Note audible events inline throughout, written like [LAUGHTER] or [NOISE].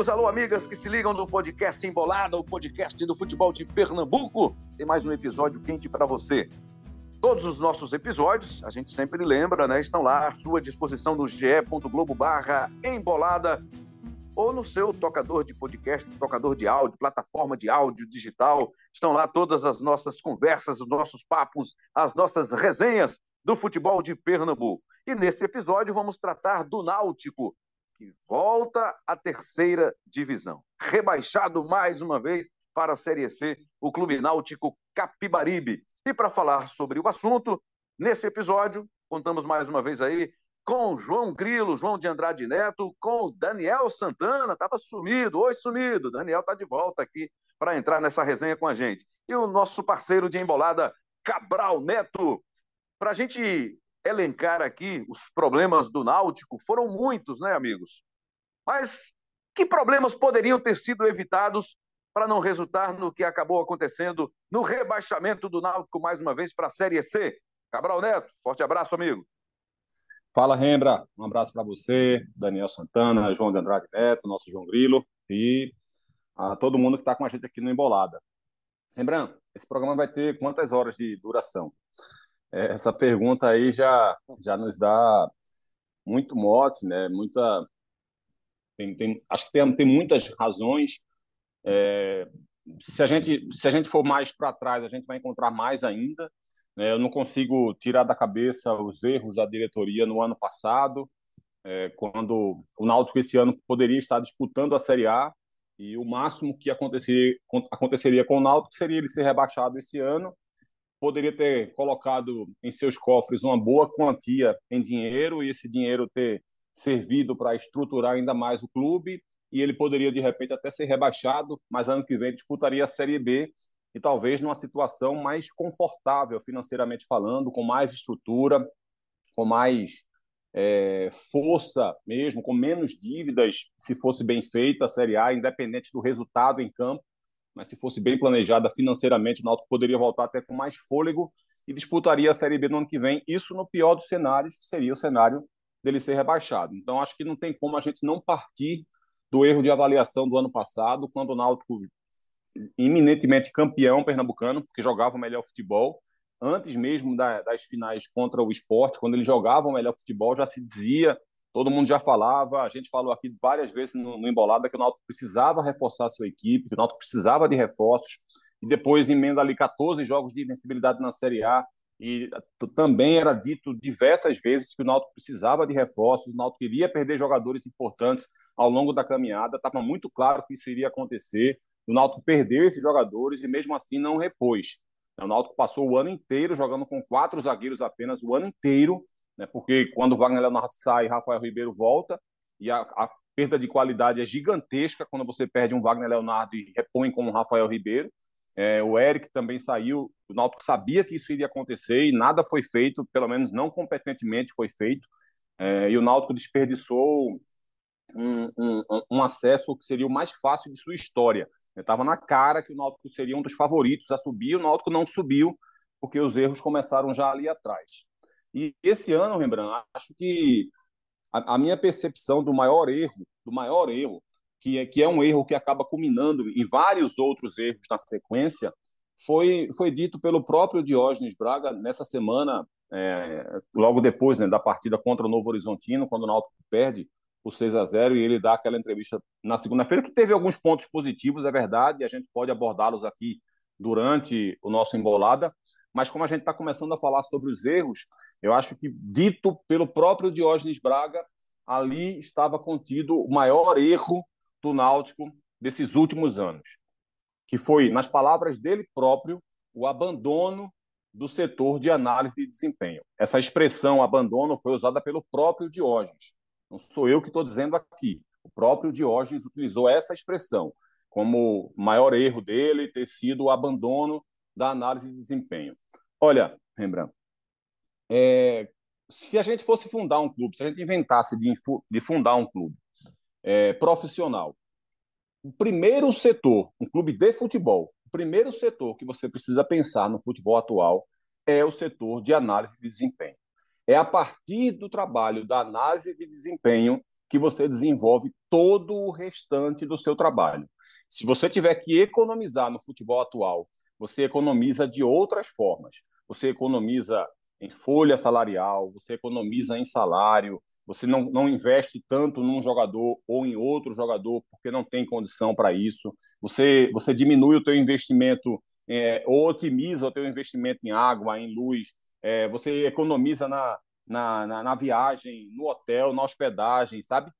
Amigos, alô amigas que se ligam no podcast Embolada, o podcast do futebol de Pernambuco. Tem mais um episódio quente para você. Todos os nossos episódios, a gente sempre lembra, né? Estão lá à sua disposição no ge.globo barra embolada ou no seu tocador de podcast, tocador de áudio, plataforma de áudio digital. Estão lá todas as nossas conversas, os nossos papos, as nossas resenhas do futebol de Pernambuco. E neste episódio vamos tratar do Náutico, que volta à terceira divisão. Rebaixado mais uma vez para a Série C, o Clube Náutico Capibaribe. E para falar sobre o assunto, nesse episódio, contamos mais uma vez aí com João Grilo, João de Andrade Neto, com Daniel Santana, estava sumido, hoje sumido. Daniel está de volta aqui para entrar nessa resenha com a gente. E o nosso parceiro de embolada, Cabral Neto. Para a gente elencar aqui os problemas do Náutico, foram muitos, né, amigos? Mas que problemas poderiam ter sido evitados para não resultar no que acabou acontecendo no rebaixamento do Náutico mais uma vez para a Série C? Cabral Neto, forte abraço, amigo. Fala, Rembra. Um abraço para você, Daniel Santana, João de Andrade Neto, nosso João Grilo e a todo mundo que está com a gente aqui no Embolada. Rembrandt, esse programa vai ter quantas horas de duração? É, essa pergunta aí já, já nos dá muito mote, né? Muita, tem, tem, acho que tem, tem muitas razões. É, se, a gente, se a gente for mais para trás, a gente vai encontrar mais ainda. Né? Eu não consigo tirar da cabeça os erros da diretoria no ano passado, é, quando o Náutico esse ano poderia estar disputando a Série A e o máximo que aconteceria, aconteceria com o Náutico seria ele ser rebaixado esse ano poderia ter colocado em seus cofres uma boa quantia em dinheiro e esse dinheiro ter servido para estruturar ainda mais o clube e ele poderia de repente até ser rebaixado, mas ano que vem disputaria a Série B e talvez numa situação mais confortável financeiramente falando, com mais estrutura, com mais é, força mesmo, com menos dívidas, se fosse bem feita a Série A, independente do resultado em campo mas se fosse bem planejada financeiramente, o Náutico poderia voltar até com mais fôlego e disputaria a Série B no ano que vem. Isso no pior dos cenários, seria o cenário dele ser rebaixado. Então, acho que não tem como a gente não partir do erro de avaliação do ano passado, quando o Náutico, iminentemente campeão pernambucano, porque jogava o melhor futebol, antes mesmo das finais contra o esporte, quando ele jogava o melhor futebol, já se dizia todo mundo já falava, a gente falou aqui várias vezes no, no Embolada que o Náutico precisava reforçar a sua equipe, que o Náutico precisava de reforços, e depois emenda ali 14 jogos de invencibilidade na Série A, e também era dito diversas vezes que o Náutico precisava de reforços, o Náutico iria perder jogadores importantes ao longo da caminhada, estava muito claro que isso iria acontecer, o Náutico perdeu esses jogadores e mesmo assim não repôs. O Náutico passou o ano inteiro jogando com quatro zagueiros apenas, o ano inteiro, né? porque quando Wagner Leonardo sai, Rafael Ribeiro volta, e a, a, perda de qualidade é gigantesca quando você perde um Wagner Leonardo e repõe como Rafael Ribeiro. É, o Eric também saiu, o Náutico sabia que isso iria acontecer e nada foi feito, pelo menos não competentemente foi feito, é, e o Náutico desperdiçou um, um, um, acesso que seria o mais fácil de sua história. Estava na cara que o Náutico seria um dos favoritos a subir, o Náutico não subiu, porque os erros começaram já ali atrás. E esse ano, Rembrandt, acho que a, a, minha percepção do maior erro, do maior erro, que é, que é um erro que acaba culminando em vários outros erros na sequência, foi, foi dito pelo próprio Diógenes Braga nessa semana, é, logo depois né, da partida contra o Novo Horizontino, quando o Náutico perde por 6 a 0 e ele dá aquela entrevista na segunda-feira, que teve alguns pontos positivos, é verdade, e a gente pode abordá-los aqui durante o nosso embolada, mas como a gente está começando a falar sobre os erros, eu acho que, dito pelo próprio Diógenes Braga, ali estava contido o maior erro do Náutico desses últimos anos, que foi, nas palavras dele próprio, o abandono do setor de análise de desempenho. Essa expressão abandono foi usada pelo próprio Diógenes. Não sou eu que estou dizendo aqui. O próprio Diógenes utilizou essa expressão. como maior erro dele ter sido o abandono da análise de desempenho. Olha, Rembrandt, é, se a gente fosse fundar um clube, se a gente inventasse de, de fundar um clube é, profissional, o primeiro setor, um clube de futebol, o primeiro setor que você precisa pensar no futebol atual é o setor de análise de desempenho. É a partir do trabalho da análise de desempenho que você desenvolve todo o restante do seu trabalho. Se você tiver que economizar no futebol atual, você economiza de outras formas. Você economiza em folha salarial, você economiza em salário, você não, não investe tanto num jogador ou em outro jogador porque não tem condição para isso, você, você diminui o teu investimento é, ou otimiza o teu investimento em água, em luz, é, você economiza na, na, na, na, viagem, no hotel, na hospedagem, sabe?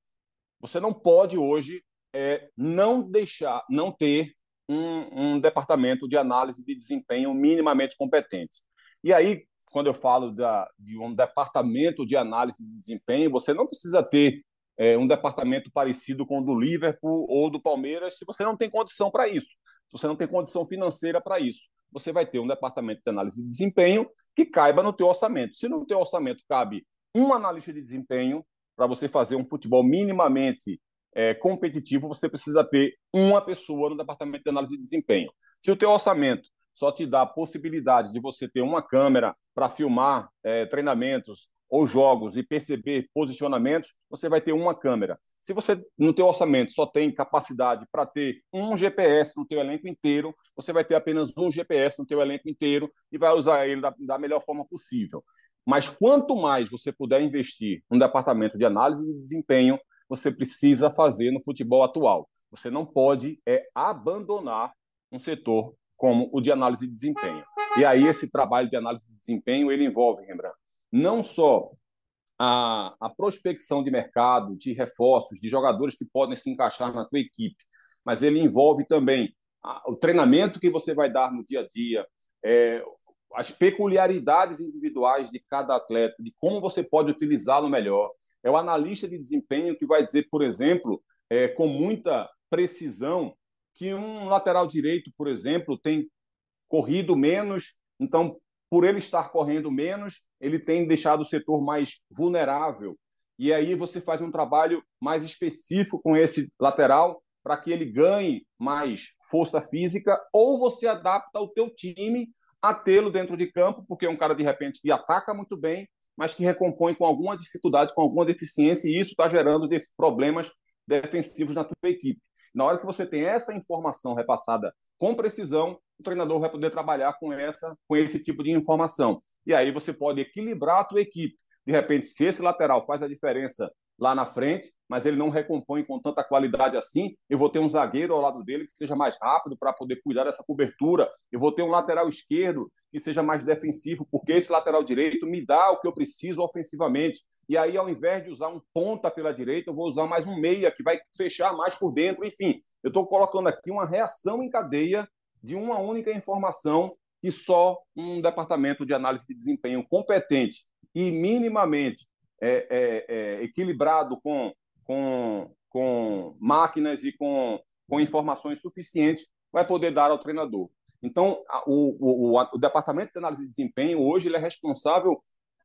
Você não pode hoje é, não deixar, não ter um, um departamento de análise de desempenho minimamente competente. E aí, quando eu falo da, de um departamento de análise de desempenho, você não precisa ter é, um departamento parecido com o do Liverpool ou do Palmeiras se você não tem condição para isso, se você não tem condição financeira para isso. Você vai ter um departamento de análise de desempenho que caiba no teu orçamento. Se no teu orçamento cabe um analista de desempenho para você fazer um futebol minimamente é, competitivo, você precisa ter uma pessoa no departamento de análise de desempenho. Se o teu orçamento só te dá a possibilidade de você ter uma câmera para filmar é, treinamentos ou jogos e perceber posicionamentos, você vai ter uma câmera. Se você, no teu orçamento, só tem capacidade para ter um GPS no teu elenco inteiro, você vai ter apenas um GPS no teu elenco inteiro e vai usar ele da, da melhor forma possível. Mas quanto mais você puder investir no departamento de análise de desempenho, você precisa fazer no futebol atual. Você não pode é abandonar um setor como o de análise de desempenho. E aí esse trabalho de análise de desempenho ele envolve, Rembrandt, não só a, a prospecção de mercado, de reforços, de jogadores que podem se encaixar na tua equipe, mas ele envolve também a, o treinamento que você vai dar no dia a dia, é, as peculiaridades individuais de cada atleta, de como você pode utilizá-lo melhor. É o analista de desempenho que vai dizer, por exemplo, é, com muita precisão, que um lateral direito, por exemplo, tem corrido menos, então, por ele estar correndo menos, ele tem deixado o setor mais vulnerável. E aí você faz um trabalho mais específico com esse lateral para que ele ganhe mais força física, ou você adapta o teu time a tê-lo dentro de campo, porque é um cara de repente que ataca muito bem, mas que recompõe com alguma dificuldade, com alguma deficiência, e isso está gerando problemas defensivos na tua equipe. Na hora que você tem essa informação repassada com precisão, o treinador vai poder trabalhar com essa, com esse tipo de informação. E aí você pode equilibrar a tua equipe. De repente, se esse lateral faz a diferença lá na frente, mas ele não recompõe com tanta qualidade assim. Eu vou ter um zagueiro ao lado dele que seja mais rápido para poder cuidar dessa cobertura. Eu vou ter um lateral esquerdo que seja mais defensivo, porque esse lateral direito me dá o que eu preciso ofensivamente. E aí, ao invés de usar um ponta pela direita, eu vou usar mais um meia que vai fechar mais por dentro. Enfim, eu estou colocando aqui uma reação em cadeia de uma única informação que só um departamento de análise de desempenho competente e minimamente é, é, é, equilibrado com, com, com máquinas e com, com informações suficientes, vai poder dar ao treinador. Então, o, o, o, departamento de análise de desempenho hoje ele é responsável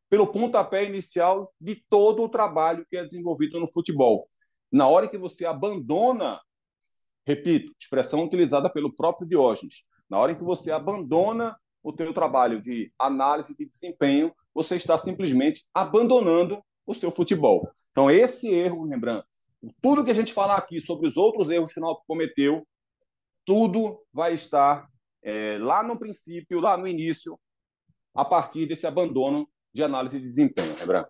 pelo pontapé inicial de todo o trabalho que é desenvolvido no futebol. Na hora que você abandona, repito, expressão utilizada pelo próprio Diógenes, na hora que você abandona o teu trabalho de análise de desempenho, você está simplesmente abandonando o seu futebol. Então, esse erro, lembrando, tudo que a gente falar aqui sobre os outros erros que o Náutico cometeu, tudo vai estar é, lá no princípio, lá no início, a partir desse abandono de análise de desempenho, lembrando.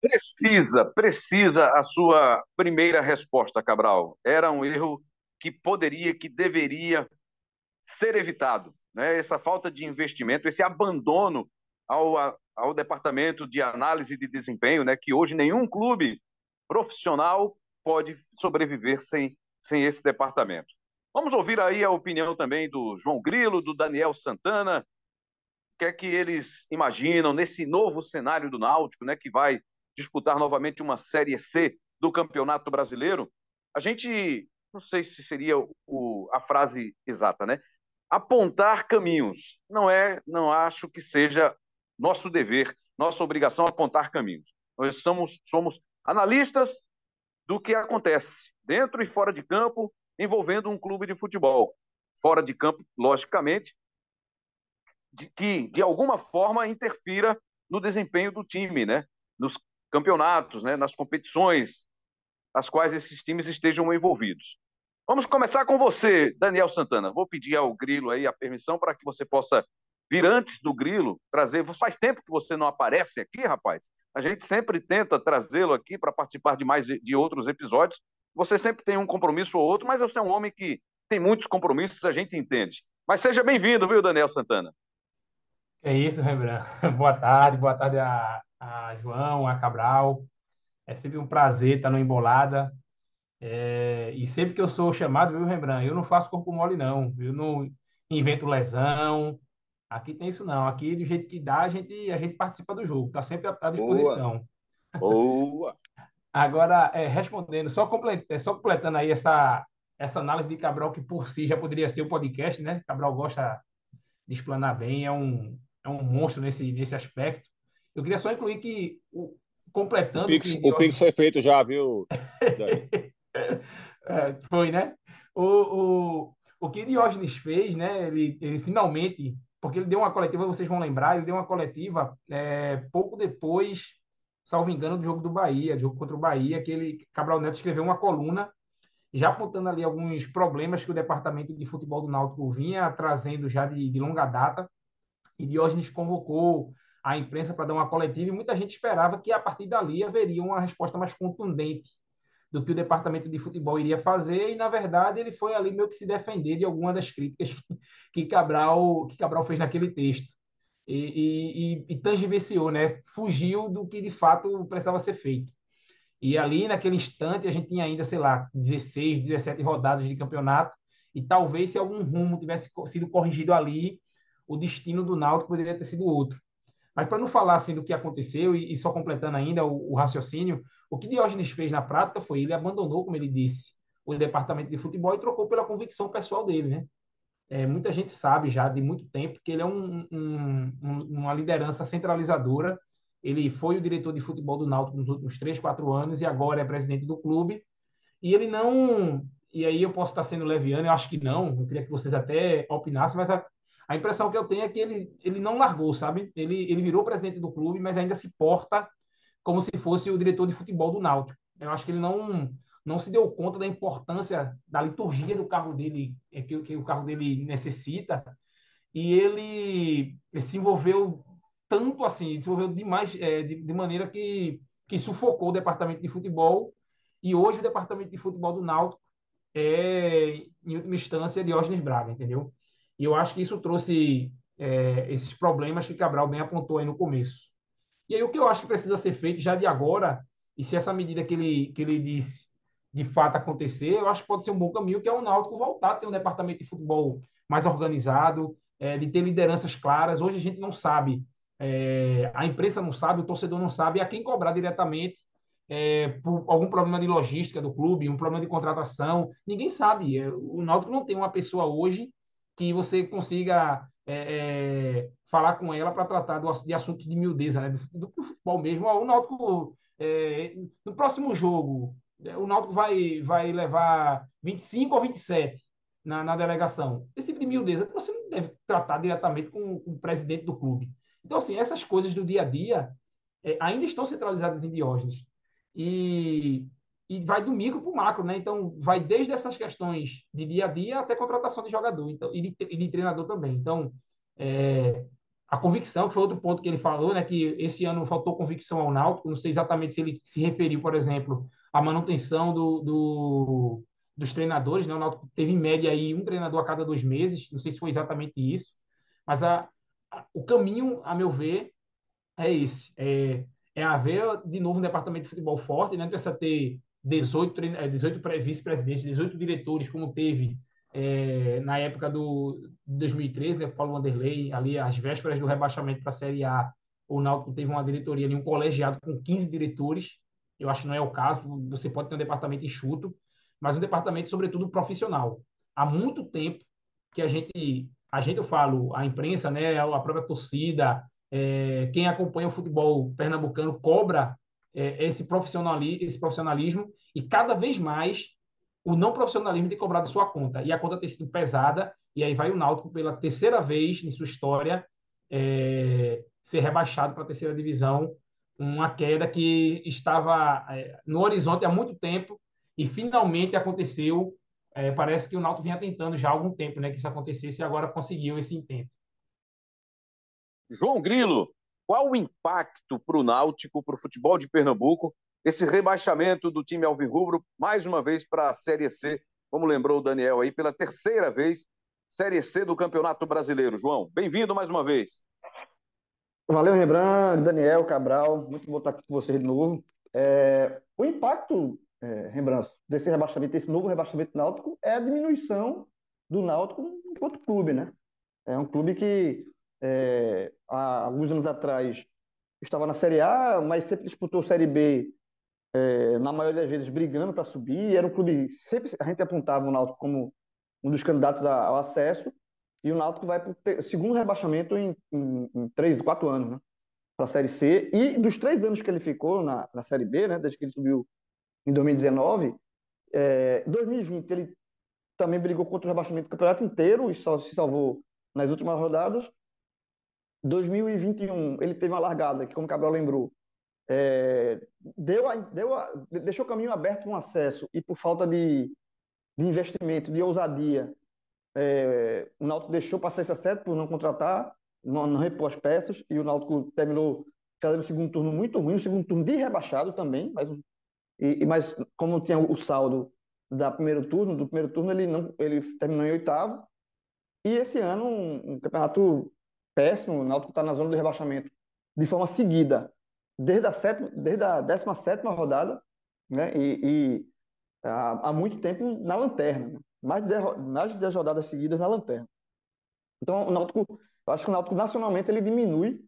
Precisa, precisa a sua primeira resposta, Cabral. Era um erro que poderia, que deveria ser evitado. Né? Essa falta de investimento, esse abandono ao, ao departamento de análise de desempenho, né, que hoje nenhum clube profissional pode sobreviver sem, sem esse departamento. Vamos ouvir aí a opinião também do João Grilo, do Daniel Santana, o que é que eles imaginam nesse novo cenário do Náutico, né, que vai disputar novamente uma Série C do Campeonato Brasileiro. A gente não sei se seria o, a frase exata, né? Apontar caminhos. Não é, não acho que seja nosso dever, nossa obrigação apontar caminhos. Nós somos, somos analistas do que acontece dentro e fora de campo envolvendo um clube de futebol. Fora de campo, logicamente, de que de alguma forma interfira no desempenho do time, né? Nos campeonatos, né? Nas competições as quais esses times estejam envolvidos. Vamos começar com você, Daniel Santana. Vou pedir ao Grilo aí a permissão para que você possa vir antes do Grilo, trazer. Faz tempo que você não aparece aqui, rapaz. A gente sempre tenta trazê-lo aqui para participar de mais de outros episódios. Você sempre tem um compromisso ou outro, mas você é um homem que tem muitos compromissos, a gente entende. Mas seja bem-vindo, viu, Daniel Santana? É isso, Rembrandt. [LAUGHS] Boa tarde, boa tarde a, a João, a Cabral. É sempre um prazer estar no Embolada. É, e sempre que eu sou chamado, viu, Rembrandt, eu não faço corpo mole, não. Eu não invento lesão. Aqui tem isso, não. Aqui, do jeito que dá, a gente, a gente participa do jogo. Está sempre à, disposição. Boa! Boa. Agora, é, respondendo, só, complet, é, só completando aí essa, essa análise de Cabral, que por si já poderia ser o um podcast, né? Cabral gosta de explanar bem, é um, é um monstro nesse, nesse aspecto. Eu queria só incluir que, o, completando... O Pix, que, o Pix foi feito já, viu? [LAUGHS] é, foi, né? O, o, o que Diógenes fez, né? Ele, ele finalmente... Porque ele deu uma coletiva, vocês vão lembrar, ele deu uma coletiva é, pouco depois, salvo engano, do jogo do Bahia, do jogo contra o Bahia, que ele, Cabral Neto escreveu uma coluna já apontando ali alguns problemas que o departamento de futebol do Náutico vinha trazendo já de, de longa data. E Diógenes convocou a imprensa para dar uma coletiva e muita gente esperava que a partir dali haveria uma resposta mais contundente do que o departamento de futebol iria fazer e na verdade ele foi ali meio que se defender de alguma das críticas [LAUGHS] que Cabral que Cabral fez naquele texto e, e, e, né? Fugiu do que de fato precisava ser feito. E ali, naquele instante, a gente tinha ainda, sei lá, 16, 17 rodadas de campeonato, e talvez se algum rumo tivesse sido corrigido ali, o destino do Náutico poderia ter sido outro. Mas para não falar assim do que aconteceu, e só completando ainda o, o, raciocínio, o que Diógenes fez na prática foi, ele abandonou, como ele disse, o departamento de futebol e trocou pela convicção pessoal dele, né? É, muita gente sabe já de muito tempo que ele é um, um, uma liderança centralizadora ele foi o diretor de futebol do Náutico nos últimos três, quatro anos e agora é presidente do clube. E ele não. E aí eu posso estar sendo leviano, eu acho que não. Eu queria que vocês até opinassem, mas a, a impressão que eu tenho é que ele, ele não largou, sabe? Ele, ele virou presidente do clube, mas ainda se porta como se fosse o diretor de futebol do Náutico. Eu acho que ele não não se deu conta da importância da liturgia do carro dele, é, que, que o carro dele necessita, e ele, ele se envolveu tanto assim, desenvolveu demais, é, de, de, maneira que, que sufocou o departamento de futebol. E hoje o departamento de futebol do Náutico é, em última instância, Diógenes Braga, entendeu? E eu acho que isso trouxe é, esses problemas que Cabral bem apontou aí no começo. E aí o que eu acho que precisa ser feito já de agora, e se essa medida que ele, que ele disse de fato acontecer, eu acho que pode ser um bom caminho, que é o Náutico voltar a ter um departamento de futebol mais organizado, é, de ter lideranças claras. Hoje a gente não sabe é, a imprensa não sabe, o torcedor não sabe, a quem cobrar diretamente é, por algum problema de logística do clube, um problema de contratação, ninguém sabe. É, o Náutico não tem uma pessoa hoje que você consiga é, é falar com ela para tratar do, de assuntos de miudeza, né? do, do futebol mesmo. O Náutico, é, no próximo jogo, o Náutico vai, vai levar 25 ou 27 na, na delegação. Esse tipo de miudeza você não deve tratar diretamente com, com o presidente do clube. Então, assim, essas coisas do dia a dia é, ainda estão centralizadas em Diógenes. E, e vai do micro para o macro, né? Então, vai desde essas questões de dia a dia até contratação de jogador então, e, de, e de treinador também. Então, é, a convicção, que foi outro ponto que ele falou, né? Que esse ano faltou convicção ao Náutico. Não sei exatamente se ele se referiu, por exemplo, à manutenção do, do dos treinadores, né? O Náutico teve em média aí um treinador a cada dois meses. Não sei se foi exatamente isso, mas a, o caminho, a meu ver, é esse. É, é haver, de novo, um departamento de futebol forte, né? precisa ter 18, 18 é, vice-presidentes, 18 diretores, como teve é, na época do 2013, né? Paulo Wanderlei, ali às vésperas do rebaixamento para a Série A, o Náutico teve uma diretoria ali, um colegiado com 15 diretores. Eu acho que não é o caso, você pode ter um departamento enxuto, mas um departamento, sobretudo, profissional. Há muito tempo que a gente, a gente eu falo, a imprensa, né, a própria torcida, é, quem acompanha o futebol pernambucano cobra é, esse, profissionalismo, esse profissionalismo e cada vez mais o não profissionalismo tem cobrado sua conta. E a conta tem sido pesada, e aí vai o Náutico pela terceira vez em sua história é, ser rebaixado para a terceira divisão, uma queda que estava é, no horizonte há muito tempo e finalmente aconteceu. É, parece que o Náutico vinha tentando já há algum tempo né, que isso acontecesse e agora conseguiu esse intento. João Grilo, qual o impacto para o Náutico, para o futebol de Pernambuco, esse rebaixamento do time Alvirrubro, mais uma vez para a Série C, como lembrou o Daniel aí, pela terceira vez, Série C do Campeonato Brasileiro. João, bem-vindo mais uma vez. Valeu, Rembrandt, Daniel, Cabral, muito bom estar aqui com vocês de novo. É, o impacto, é, Rembrandt, desse rebaixamento, desse novo rebaixamento náutico, é a diminuição do Náutico enquanto clube, né? É um clube que é, há alguns anos atrás estava na Série A, mas sempre disputou Série B, é, na maioria das vezes brigando para subir. Era um clube, sempre a gente apontava o Náutico como um dos candidatos ao acesso, e o Náutico vai para o segundo rebaixamento em, em, em, três, quatro anos, né? Para a Série C. E dos três anos que ele ficou na, na Série B, né? Desde que ele subiu em 2019, é, 2020 ele também brigou contra o rebaixamento do campeonato inteiro e só se salvou nas últimas rodadas. 2021, ele teve uma largada, que como o Cabral lembrou, é, deu, a, deu a, deixou o caminho aberto um acesso e por falta de, de investimento, de ousadia, é, o Náutico deixou passar esse acerto por não contratar, não, não repor as peças, e o Náutico terminou fazendo o segundo turno muito ruim, o segundo turno de rebaixado também, mas, e, mas como tinha o saldo da primeiro turno, do primeiro turno ele não ele terminou em oitavo, e esse ano um, um campeonato péssimo, o Náutico está na zona do rebaixamento de forma seguida, desde a, sétima, desde a 17 rodada, né? E, e há, há, muito tempo na lanterna, né? Mais, de 10, mais de 10 rodadas seguidas na lanterna. Então, o Náutico, eu acho que o Náutico nacionalmente ele diminui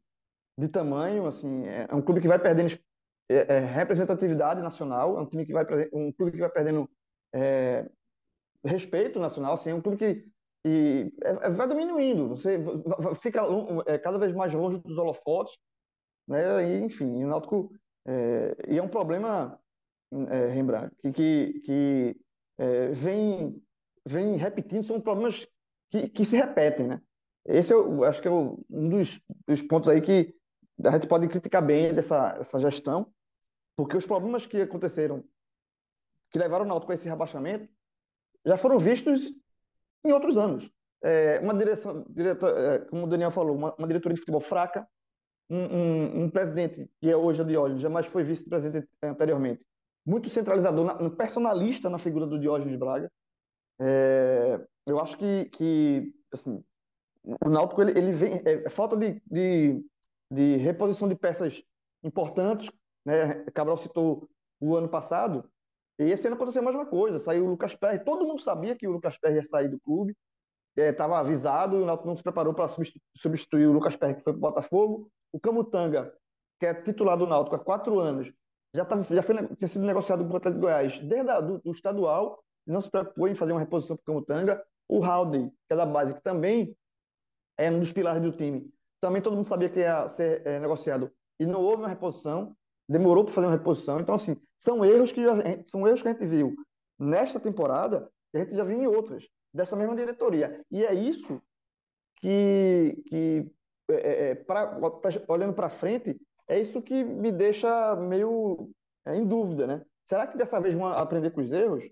de tamanho, assim, é, é um clube que vai perdendo é, é, representatividade nacional, é um time que vai um clube que vai perdendo é, respeito nacional, assim, é um clube que e é, é, vai diminuindo, você fica cada vez mais longe dos holofotes, né? E, enfim, o Náutico é, e é um problema, é, Rembrandt, que, que, que vem, vem repetindo, são problemas que, que se repetem, né? Esse eu acho que é um dos, dos pontos aí que a gente pode criticar bem dessa essa gestão, porque os problemas que aconteceram, que levaram o Náutico a esse rebaixamento, já foram vistos em outros anos. É, uma direção, direta, é, como o Daniel falou, uma, uma diretoria de futebol fraca, um, um, um, presidente que é hoje o Diógenes, jamais foi vice-presidente anteriormente, muito centralizador, na, personalista na figura do Diógenes Braga. É, eu acho que, que assim, o Náutico ele, ele vem é, é, falta de, de, de, reposição de peças importantes. Né? Cabral citou o ano passado, e esse ano aconteceu a mesma coisa, saiu o Lucas Perry, todo mundo sabia que o Lucas Perry ia sair do clube, estava é, avisado, o Náutico não se preparou para substituir o Lucas Perry, que foi para o Botafogo. O Camutanga, que é titular do Náutico há quatro anos, já, tava, já foi, tinha sido negociado com o Atlético de Goiás desde do, do, estadual, não se preocupou em fazer uma reposição para o Camutanga. O Howdy, que é da base, que também é um dos pilares do time, também todo mundo sabia que ia ser é, negociado e não houve uma reposição, demorou para fazer uma reposição. Então, assim, são erros que são erros que a gente viu nesta temporada que a gente já viu em outras dessa mesma diretoria. E é isso que, que é, é, é pra, olhando para frente, é isso que me deixa meio é, em dúvida, né? Será que dessa vez vão aprender com os erros?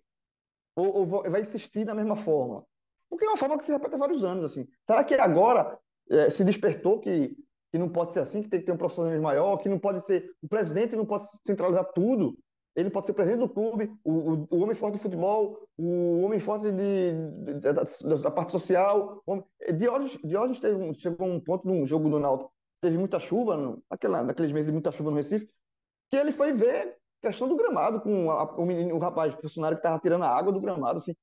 Ou, ou vai insistir da mesma forma? Porque é uma forma que se repete há vários anos, assim. Será que agora é, se despertou que, que não pode ser assim, que tem que ter um profissionalismo maior, que não pode ser... O presidente não pode centralizar tudo, ele pode ser presidente do clube, o, o, o homem forte do futebol, o homem forte de, de, de, da, da, parte social. Homem... Diógenes, Diógenes teve, chegou a um ponto num jogo do Náutico, teve muita chuva, no, naquela, naqueles meses de muita chuva no Recife, que ele foi ver questão do gramado com a, o menino, o rapaz, o funcionário que estava tirando a água do gramado, assim.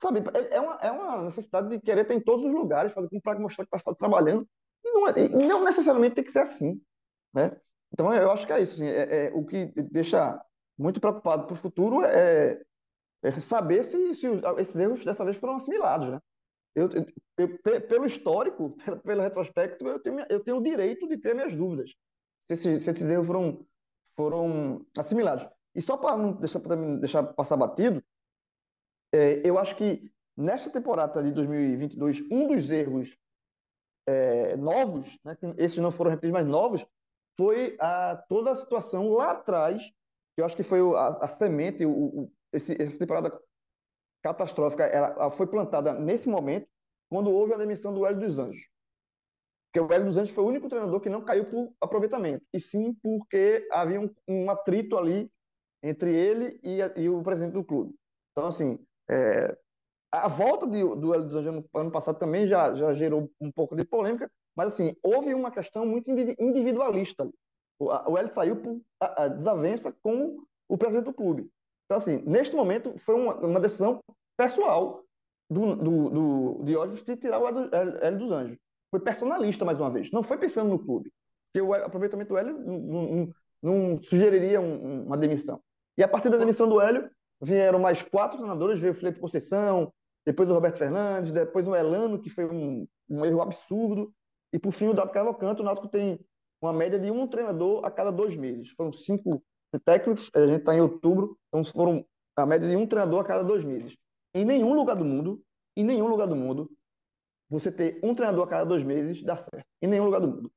Sabe, é, é uma, é uma necessidade de querer estar em todos os lugares, fazer para mostrar que está trabalhando. E não, é, não necessariamente tem que ser assim, né? Então, eu acho que é isso. Assim, é, é, o que deixa muito preocupado para o futuro é, é saber se, se esses erros dessa vez foram assimilados, né? Eu, eu, pelo histórico, pelo, [LAUGHS] pelo, retrospecto, eu tenho, eu tenho o direito de ter minhas dúvidas se, se, se esses erros foram, foram assimilados. E só para não deixar, deixar passar batido, é, eu acho que nesta temporada de 2022, um dos erros é, novos, né, esses não foram repetidos, mas novos, foi a, toda a situação lá atrás, que eu acho que foi a, a semente, o, o, esse, essa temporada catastrófica, ela, foi plantada nesse momento, quando houve a demissão do Hélio dos Anjos. Porque o Hélio dos Anjos foi o único treinador que não caiu por aproveitamento, e sim porque havia um, um atrito ali entre ele e, a, e, o presidente do clube. Então, assim, é, a volta de, do Hélio dos Anjos no ano passado também já, já gerou um pouco de polêmica, mas, assim, houve uma questão muito individualista. O, o Hélio saiu por a, a desavença com o presidente do clube. Então, assim, neste momento, foi uma, uma decisão pessoal do, do, do Diógenes de tirar o Hélio dos Anjos. Foi personalista, mais uma vez. Não foi pensando no clube. Porque o aproveitamento do Hélio não, não, não sugeriria um, uma demissão. E a partir da demissão do Hélio, vieram mais quatro treinadores, veio o Felipe Conceição, depois o Roberto Fernandes, depois o Elano, que foi um, um erro absurdo, e por fim o Dado Cavalcanto. O Náutico tem uma média de um treinador a cada dois meses. Foram cinco técnicos, a gente está em outubro, então foram a média de um treinador a cada dois meses. Em nenhum lugar do mundo, em nenhum lugar do mundo, você ter um treinador a cada dois meses dá certo. Em nenhum lugar do mundo.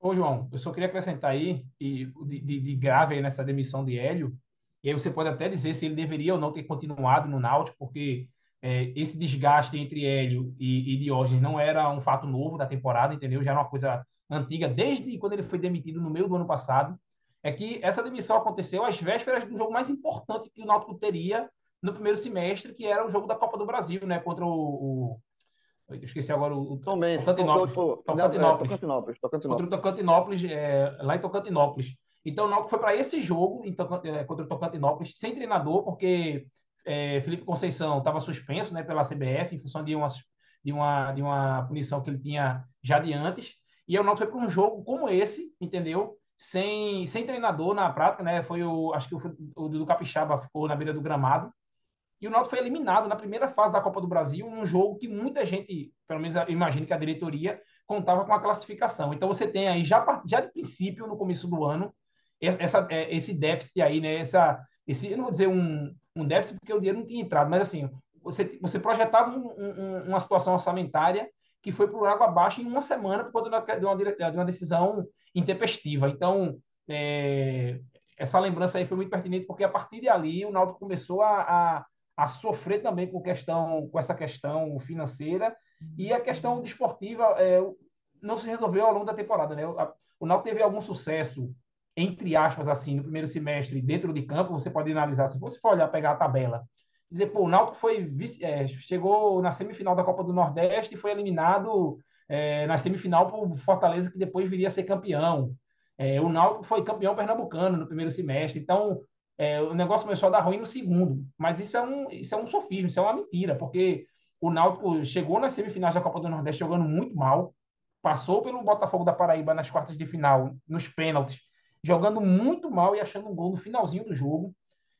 Ô, João, eu só queria acrescentar aí, de, de, de grave aí nessa demissão de Hélio, e aí você pode até dizer se ele deveria ou não ter continuado no Náutico, porque é, esse desgaste entre Hélio e, e Diógenes não era um fato novo da temporada, entendeu? Já era uma coisa antiga, desde quando ele foi demitido no meio do ano passado é que essa demissão aconteceu às vésperas do jogo mais importante que o Náutico teria no primeiro semestre, que era o jogo da Copa do Brasil, né? Contra o. o eu esqueci agora o. Também, Tocantinópolis. Tocantinópolis. Tocantinópolis. Contra o Tocantinópolis, é, lá em Tocantinópolis. Então o Náutico foi para esse jogo então, é, contra o Tocantinópolis sem treinador, porque é, Felipe Conceição estava suspenso né, pela CBF em função de uma, de, uma, de uma punição que ele tinha já de antes. E o Náutico foi para um jogo como esse, entendeu? sem, sem treinador na prática, né? Foi o, acho que o, o do Capixaba ficou na beira do gramado. E o Náutico foi eliminado na primeira fase da Copa do Brasil, num jogo que muita gente, pelo menos imagino que a diretoria, contava com a classificação. Então você tem aí, já, já de princípio, no começo do ano, essa, é, esse déficit aí, né? Essa, esse, eu não vou dizer um, um déficit porque o dinheiro não tinha entrado, mas assim, você, você projetava um, um, uma situação orçamentária que foi por água abaixo em uma semana por conta de uma, de uma decisão intempestiva. Então, é, essa lembrança aí foi muito pertinente, porque a partir de ali o Náutico começou a, a, a, sofrer também com, questão, com essa questão financeira e a questão desportiva é, não se resolveu ao longo da temporada. Né? O Náutico teve algum sucesso, entre aspas, assim, no primeiro semestre dentro de campo, você pode analisar, se você for olhar, pegar a tabela, dizer, pô, o Náutico foi vice, é, chegou na semifinal da Copa do Nordeste e foi eliminado é, na semifinal por Fortaleza, que depois viria a ser campeão. É, o Náutico foi campeão pernambucano no primeiro semestre. Então, é, o negócio começou a dar ruim no segundo. Mas isso é um, isso é um sofismo, isso é uma mentira, porque o Náutico chegou nas semifinais da Copa do Nordeste jogando muito mal, passou pelo Botafogo da Paraíba nas quartas de final, nos pênaltis, jogando muito mal e achando um gol no finalzinho do jogo.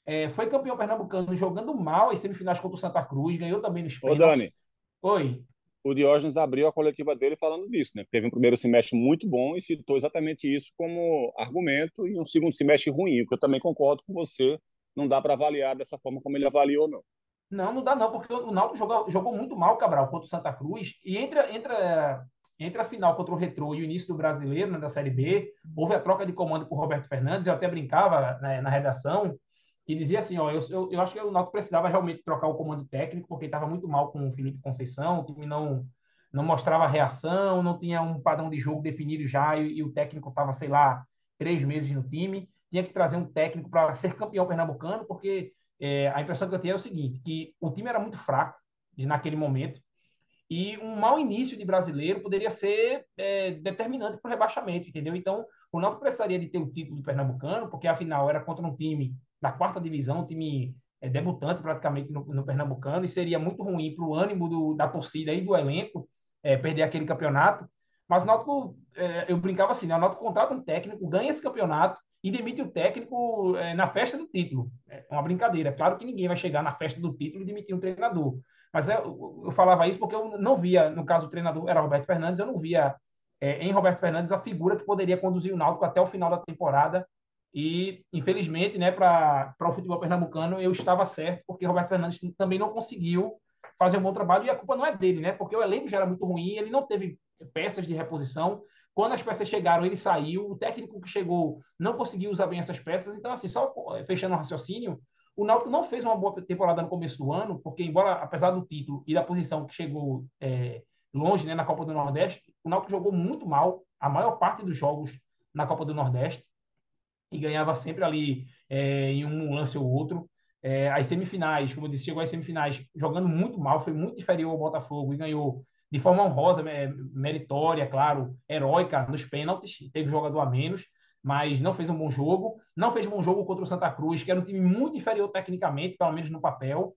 É, foi campeão pernambucano jogando mal em semifinais contra o Santa Cruz, ganhou também nos pênaltis. Ô, Dani. Oi. O Diógenes abriu a coletiva dele falando disso, né? Teve um primeiro semestre muito bom e citou exatamente isso como argumento e um segundo semestre ruim, porque eu também concordo com você, não dá para avaliar dessa forma como ele avaliou, não. Não, não dá não, porque o Náutico jogou, jogou muito mal, Cabral, contra o Santa Cruz, e entre, entre, entre a final contra o Retrô e o início do Brasileiro, né, da Série B, houve a troca de comando com o Roberto Fernandes, eu até brincava né, na redação, que dizia assim, ó, eu, eu, eu acho que o Náutico precisava realmente trocar o comando técnico, porque estava muito mal com o Felipe Conceição, o time não, não mostrava reação, não tinha um padrão de jogo definido já, e, e o técnico estava, sei lá, três meses no time, tinha que trazer um técnico para ser campeão pernambucano, porque é, a impressão que eu tinha era o seguinte, que o time era muito fraco naquele momento, e um mau início de brasileiro poderia ser é, determinante para o rebaixamento, entendeu? Então, o Náutico precisaria de ter o título do pernambucano, porque afinal era contra um time da quarta divisão, um time é, debutante praticamente no, no, Pernambucano, e seria muito ruim para o ânimo do, da torcida e do elenco é, perder aquele campeonato. Mas o Náutico, é, eu brincava assim, né? o Náutico contrata um técnico, ganha esse campeonato, e demite o técnico é, na festa do título. É uma brincadeira. Claro que ninguém vai chegar na festa do título e demitir um treinador. Mas eu, eu falava isso porque eu não via, no caso, o treinador era Roberto Fernandes, eu não via é, em Roberto Fernandes a figura que poderia conduzir o Náutico até o final da temporada. E, infelizmente, né, para o futebol pernambucano, eu estava certo, porque Roberto Fernandes também não conseguiu fazer um bom trabalho, e a culpa não é dele, né? Porque o elenco já era muito ruim, ele não teve peças de reposição. Quando as peças chegaram, ele saiu. O técnico que chegou não conseguiu usar bem essas peças. Então, assim, só fechando o raciocínio, o Náutico não fez uma boa temporada no começo do ano, porque, embora, apesar do título e da posição que chegou é, longe né, na Copa do Nordeste, o Náutico jogou muito mal a maior parte dos jogos na Copa do Nordeste e ganhava sempre ali é, em um lance ou outro. É, as semifinais, como eu disse, chegou às semifinais jogando muito mal, foi muito inferior ao Botafogo e ganhou de forma honrosa, meritória, claro, heróica nos pênaltis, teve jogador a menos, mas não fez um bom jogo. Não fez um bom jogo contra o Santa Cruz, que era um time muito inferior tecnicamente, pelo menos no papel.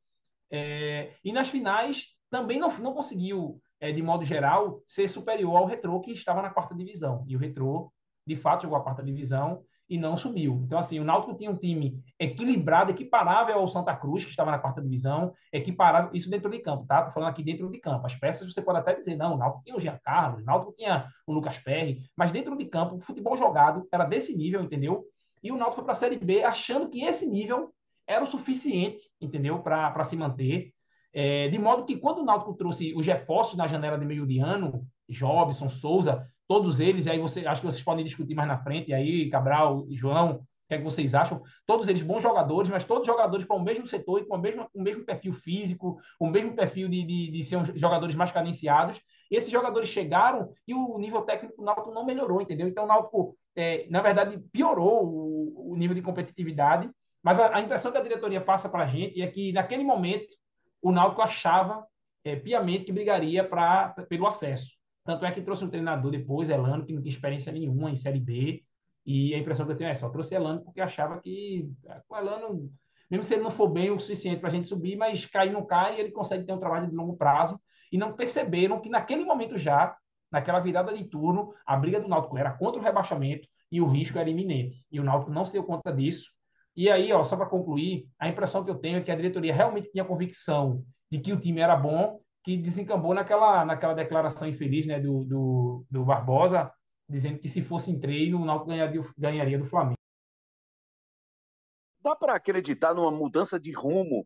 É, e nas finais também não, não conseguiu, é, de modo geral, ser superior ao Retrô, que estava na quarta divisão. E o Retrô, de fato, jogou a quarta divisão e não subiu. Então, assim, o Náutico tinha um time equilibrado, equiparável ao Santa Cruz, que estava na quarta divisão, equiparável, isso dentro de campo, tá? Tô falando aqui dentro de campo. As peças você pode até dizer, não, o Náutico tinha o Jean Carlos, o Náutico tinha o Lucas Perry, mas dentro de campo, o futebol jogado era desse nível, entendeu? E o Náutico foi para a Série B achando que esse nível era o suficiente, entendeu? Para se manter. É, de modo que quando o Náutico trouxe os reforços na janela de meio de ano, Jobson, Souza, todos eles, e aí você, acho que vocês podem discutir mais na frente, e aí, Cabral, João, o que é que vocês acham? Todos eles bons jogadores, mas todos jogadores para o mesmo setor e com o mesmo, o mesmo perfil físico, o mesmo perfil de, de, de ser jogadores mais cadenciados. Esses jogadores chegaram e o nível técnico do Náutico não melhorou, entendeu? Então o Náutico, é, na verdade, piorou o, o, nível de competitividade, mas a, a impressão que a diretoria passa para a gente é que, naquele momento, o Náutico achava é, piamente que brigaria pra, pelo acesso. Tanto é que trouxe um treinador depois, Elano, que não tinha experiência nenhuma em Série B. E a impressão que eu tenho é só trouxe Elano porque achava que é, o Elano, mesmo se ele não for bem o suficiente para a gente subir, mas cair não cai, ele consegue ter um trabalho de longo prazo. E não perceberam que naquele momento já, naquela virada de turno, a briga do Náutico era contra o rebaixamento e o risco era iminente. E o Náutico não se deu conta disso. E aí, ó, só para concluir, a impressão que eu tenho é que a diretoria realmente tinha convicção de que o time era bom que desencambou naquela, naquela declaração infeliz né, do, do, do Barbosa, dizendo que se fosse em treino, o Náutico ganharia, ganharia do Flamengo. Dá para acreditar numa mudança de rumo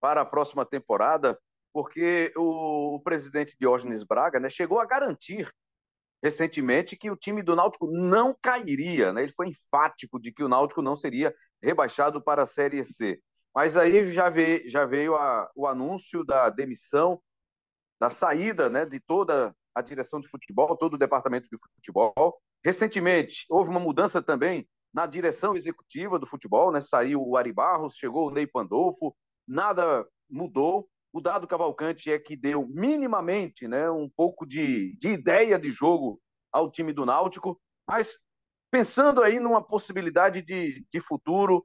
para a próxima temporada, porque o, o presidente Diógenes Braga né, chegou a garantir recentemente que o time do Náutico não cairia. Né? Ele foi enfático de que o Náutico não seria rebaixado para a Série C. Mas aí já veio, já veio a, o anúncio da demissão da saída né, de toda a direção de futebol, todo o departamento de futebol. Recentemente, houve uma mudança também na direção executiva do futebol, né? saiu o Ari Barros, chegou o Ney Pandolfo, nada mudou. O dado Cavalcante é que deu minimamente né, um pouco de, de ideia de jogo ao time do Náutico, mas pensando aí numa possibilidade de, de futuro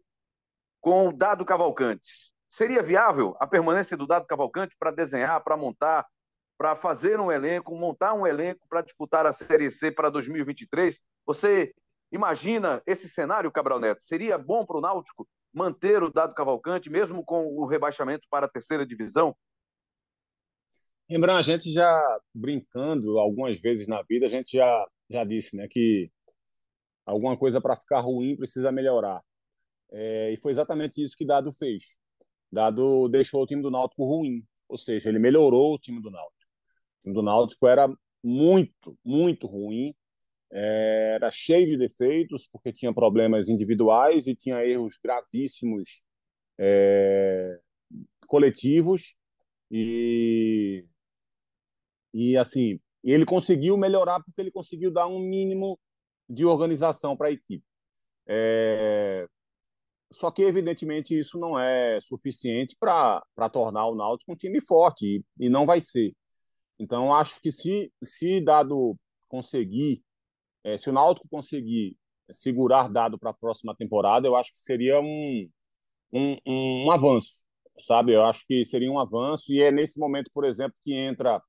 com o Dado Cavalcante, seria viável a permanência do Dado Cavalcante para desenhar, para montar para fazer um elenco, montar um elenco para disputar a Série C para 2023. Você imagina esse cenário, Cabral Neto? Seria bom para o Náutico manter o Dado Cavalcante, mesmo com o rebaixamento para a terceira divisão? Lembrando, a gente já brincando algumas vezes na vida, a gente já, já disse né, que alguma coisa para ficar ruim precisa melhorar. É, e foi exatamente isso que Dado fez. Dado deixou o time do Náutico ruim, ou seja, ele melhorou o time do Náutico. Do Náutico era muito, muito ruim, é, era cheio de defeitos, porque tinha problemas individuais e tinha erros gravíssimos é, coletivos. E, e assim, ele conseguiu melhorar porque ele conseguiu dar um mínimo de organização para a equipe. É, só que, evidentemente, isso não é suficiente para tornar o Náutico um time forte, e, e não vai ser. Então, acho que se, se dado conseguir, é, se o Náutico conseguir segurar dado para a próxima temporada, eu acho que seria um, um, um, avanço, sabe? Eu acho que seria um avanço, e é nesse momento, por exemplo, que entra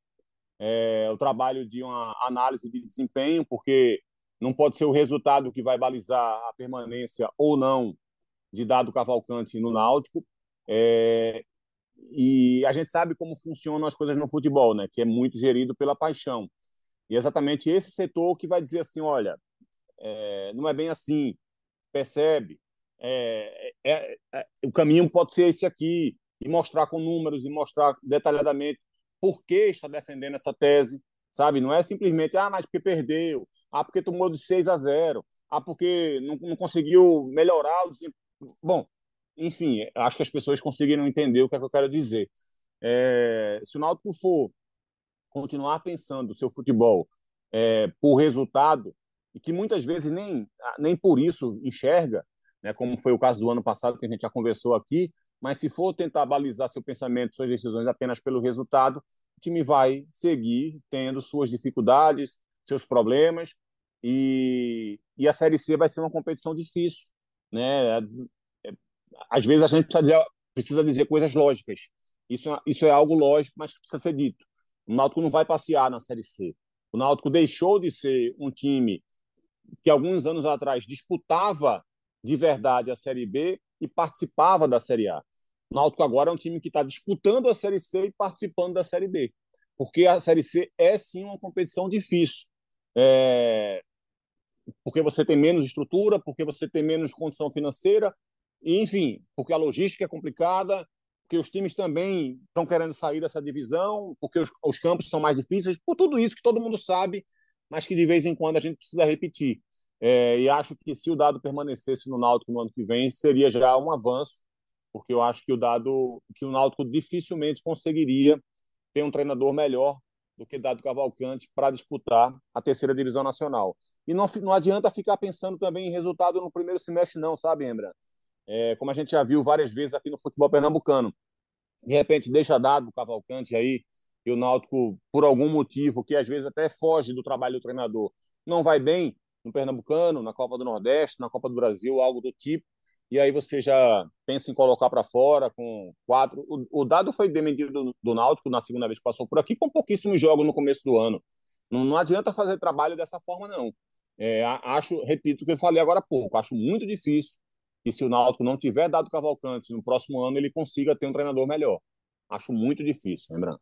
é, o trabalho de uma análise de desempenho, porque não pode ser o resultado que vai balizar a permanência ou não de Dado Cavalcante no Náutico. É, e a gente sabe como funcionam as coisas no futebol, né? Que é muito gerido pela paixão. E é exatamente esse setor que vai dizer assim, olha, é, não é bem assim, percebe? É, é, é, o caminho pode ser esse aqui e mostrar com números e mostrar detalhadamente por que está defendendo essa tese, sabe? Não é simplesmente, ah, mas porque perdeu, ah, porque tomou de 6 a 0, ah, porque não, não conseguiu melhorar o desempenho. Bom, enfim, acho que as pessoas conseguiram entender o que, é que eu quero dizer. É, se o Náutico for continuar pensando o seu futebol é, por resultado, e que muitas vezes nem, nem por isso enxerga, né, como foi o caso do ano passado, que a gente já conversou aqui, mas se for tentar balizar seu pensamento, suas decisões apenas pelo resultado, o time vai seguir tendo suas dificuldades, seus problemas, e, e a Série C vai ser uma competição difícil. Né? Às vezes a gente precisa dizer, precisa dizer coisas lógicas. Isso, é, isso é algo lógico, mas precisa ser dito. O Náutico não vai passear na Série C. O Náutico deixou de ser um time que alguns anos atrás disputava de verdade a Série B e participava da Série A. O Náutico agora é um time que está disputando a Série C e participando da Série B, porque a Série C é sim uma competição difícil. É... Porque você tem menos estrutura, porque você tem menos condição financeira, enfim, porque a logística é complicada, porque os times também estão querendo sair dessa divisão, porque os, os campos são mais difíceis, por tudo isso que todo mundo sabe, mas que de vez em quando a gente precisa repetir. É, e acho que se o dado permanecesse no Náutico no ano que vem, seria já um avanço, porque eu acho que o dado que o Náutico dificilmente conseguiria ter um treinador melhor do que Dado Cavalcante para disputar a terceira divisão nacional. E não, não adianta ficar pensando também em resultado no primeiro semestre, não, sabe, Embra? É, como a gente já viu várias vezes aqui no futebol pernambucano. De repente deixa Dado Cavalcante aí, e o Náutico, por algum motivo, que às vezes até foge do trabalho do treinador, não vai bem, no Pernambucano, na Copa do Nordeste, na Copa do Brasil, algo do tipo. E aí você já pensa em colocar para fora com quatro. O, o, Dado foi demitido do, do Náutico na segunda vez que passou por aqui, com pouquíssimos jogos no começo do ano. Não, não adianta fazer trabalho dessa forma, não. É, acho, repito o que eu falei agora há pouco, acho muito difícil que se o Náutico não tiver dado Cavalcante no próximo ano, ele consiga ter um treinador melhor. Acho muito difícil, lembrando.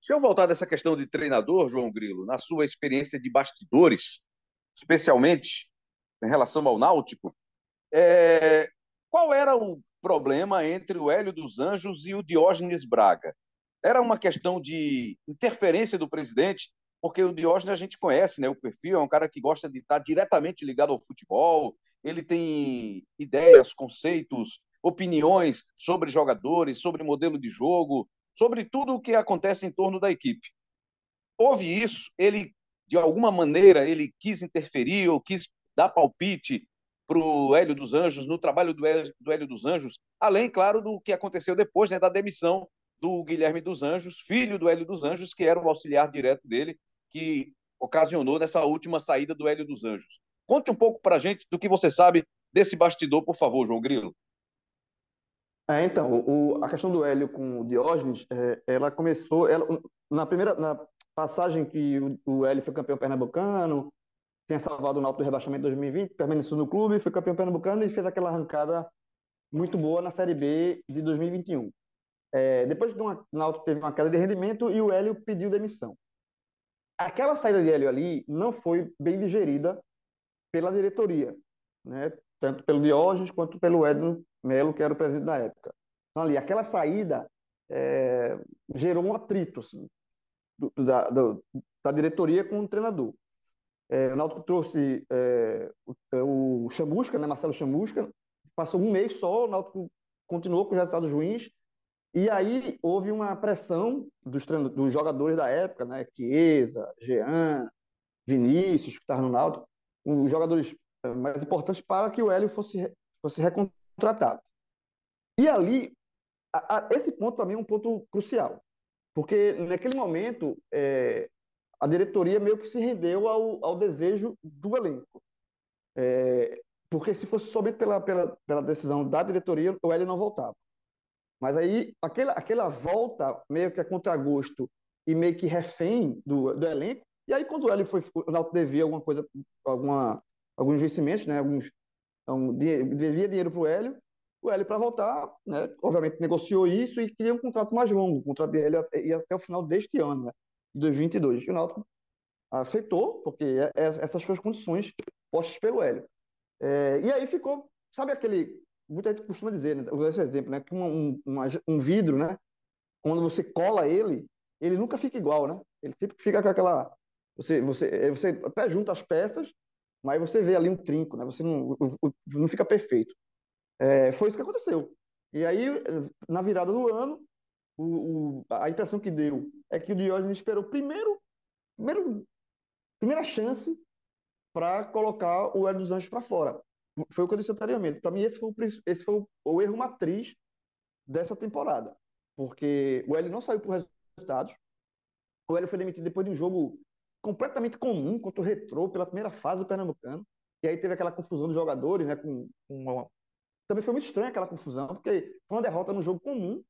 Se eu voltar dessa questão de treinador, João Grilo, na sua experiência de bastidores, especialmente em relação ao Náutico, é, qual era o problema entre o Hélio dos Anjos e o Diógenes Braga? Era uma questão de interferência do presidente, porque o Diógenes a gente conhece, né? O perfil é um cara que gosta de estar diretamente ligado ao futebol, ele tem ideias, conceitos, opiniões sobre jogadores, sobre modelo de jogo, sobre tudo o que acontece em torno da equipe. Houve isso, ele de alguma maneira ele quis interferir ou quis dar palpite para o Hélio dos Anjos, no trabalho do Hélio, do Hélio, dos Anjos, além, claro, do que aconteceu depois né, da demissão do Guilherme dos Anjos, filho do Hélio dos Anjos, que era o auxiliar direto dele, que ocasionou nessa última saída do Hélio dos Anjos. Conte um pouco para a gente do que você sabe desse bastidor, por favor, João Grilo. É, então, o, a questão do Hélio com o Diógenes, é, ela começou, ela, na primeira, na passagem que o, o Hélio foi campeão pernambucano, tinha salvado o Náutico do rebaixamento em 2020, permaneceu no clube, foi campeão pernambucano e fez aquela arrancada muito boa na Série B de 2021. É, depois de uma, o Náutico teve uma queda de rendimento e o Hélio pediu demissão. Aquela saída de Hélio ali não foi bem digerida pela diretoria, né? tanto pelo Diógenes quanto pelo Edson Melo, que era o presidente da época. Então, ali, aquela saída é, gerou um atrito. Assim do, da, do, da diretoria com o treinador. É, o Náutico trouxe é, o, o Chamusca, né, Marcelo Chamusca, passou um mês só, o Náutico continuou com os resultados ruins, e aí houve uma pressão dos, dos jogadores da época, né, Chiesa, Jean, Vinícius, que estavam no Náutico, os jogadores é, mais importantes para que o Hélio fosse, fosse recontratado. E ali, a, a, esse ponto para mim é um ponto crucial. Porque naquele momento é, a diretoria meio que se rendeu ao, ao desejo do elenco. É, porque se fosse somente pela, pela, pela decisão da diretoria, o Hélio não voltava. Mas aí, aquela, aquela volta meio que a contragosto e meio que refém do, do elenco, E aí, quando Hélio foi, o Náutico devia alguma coisa, alguma, alguns vencimentos, né? Alguns, um, devia dinheiro para o Hélio. O Hélio, para voltar, né? Obviamente, negociou isso e queria um contrato mais longo. O contrato dele ia até o final deste ano, né? De 2022. E o Náutico aceitou, porque é, é, essas foram as condições postas pelo Hélio. É, e aí ficou, sabe aquele. Muita gente costuma dizer, né? Usar esse exemplo, né? Que um, um, um vidro, né? Quando você cola ele, ele nunca fica igual, né? Ele sempre fica com aquela. Você, você, é, você até junta as peças, mas você vê ali um trinco, né? Você não, não fica perfeito. É, foi isso que aconteceu. E aí, na virada do ano, o, o, a impressão que deu é que o Diógenes esperou primeiro, primeiro primeira chance para colocar o Hélio dos Anjos para fora. Foi o que eu disse anteriormente. Para mim, esse foi, o, esse foi o, o, erro matriz dessa temporada. Porque o Hélio não saiu por resultados. O Hélio foi demitido depois de um jogo completamente comum contra o Retrô pela primeira fase do Pernambucano. E aí teve aquela confusão dos jogadores, né? Com, com uma... Também foi muito estranha aquela confusão, porque foi uma derrota no jogo comum.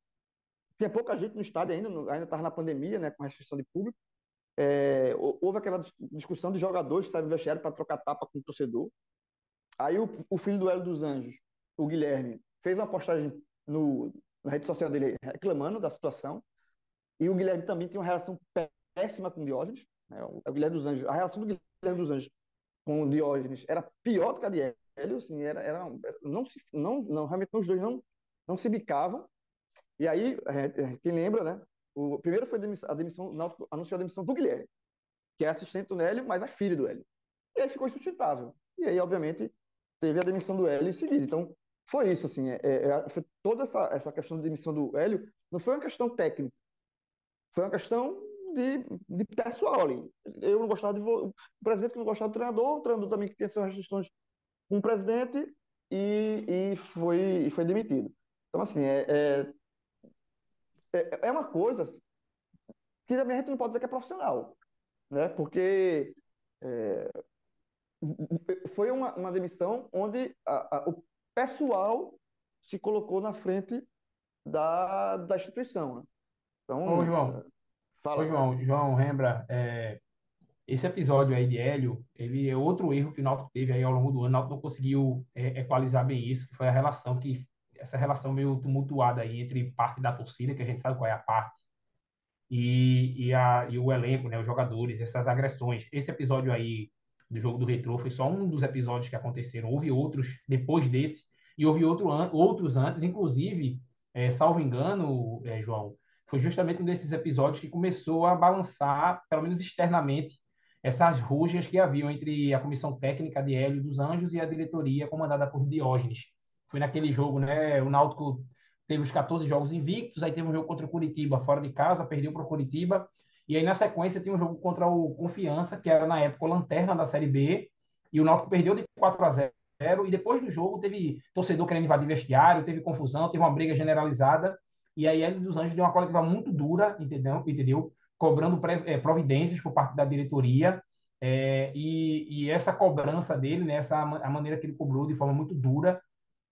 Tinha pouca gente no estádio ainda, ainda estava na pandemia, né? Com restrição de público. É, houve aquela discussão de jogadores que saíram do vestiário para trocar tapa com o torcedor. Aí o, o, filho do Hélio dos Anjos, o Guilherme, fez uma postagem no, na rede social dele reclamando da situação. E o Guilherme também tinha uma relação péssima com Diógenes. Né? O, Guilherme dos Anjos, a relação do Guilherme dos Anjos com Diógenes era pior do que a de Hélio, assim, era, era, não, se, não, não, realmente os dois não, não se bicavam. E aí, quem lembra, né? O primeiro foi a demissão, o anunciou a demissão do Guilherme, que é assistente do Nélio, mas é filho do Hélio. E aí ficou insustentável. E aí, obviamente, teve a demissão do Hélio em seguida. Então, foi isso, assim, é, é, é, foi toda essa, essa questão de demissão do Hélio não foi uma questão técnica, foi uma questão de, de pessoal ali. Eu não gostava de o presidente que não gostava do treinador, o treinador também que tem suas restrições com o presidente e, e foi, foi demitido. Então, assim, é, é é, é uma coisa que também a gente não pode dizer que é profissional, né? Porque é, foi uma, uma demissão onde a, a, o pessoal se colocou na frente da, da instituição. Né? Então, Ô, João, é, fala. Ô, João, João Rembra, é, esse episódio aí de Hélio, ele é outro erro que o Náutico teve aí ao longo do ano. O Náutico não conseguiu é, equalizar bem isso, que foi a relação que essa relação meio tumultuada aí entre parte da torcida, que a gente sabe qual é a parte, e, e, a, e o elenco, né, os jogadores, essas agressões. Esse episódio aí do jogo do Retrô foi só um dos episódios que aconteceram. Houve outros depois desse, e houve outro, outros antes, inclusive, é, salvo engano, é, João, foi justamente um desses episódios que começou a balançar, pelo menos externamente, essas rujas que haviam entre a comissão técnica de Hélio dos Anjos e a diretoria comandada por Diógenes. Foi naquele jogo, né? O Náutico teve os 14 jogos invictos, aí teve um jogo contra o Curitiba fora de casa, perdeu para o Curitiba, e aí na sequência tem um jogo contra o Confiança, que era na época o lanterna da Série B, e o Náutico perdeu de 4 a 0, e depois do jogo teve torcedor querendo invadir vestiário, teve confusão, teve uma briga generalizada, e aí Hélio dos Anjos deu uma coletiva muito dura, entendeu? entendeu? Cobrando é, providências por parte da diretoria, é, e, e, essa cobrança dele, né, essa, a maneira que ele cobrou de forma muito dura,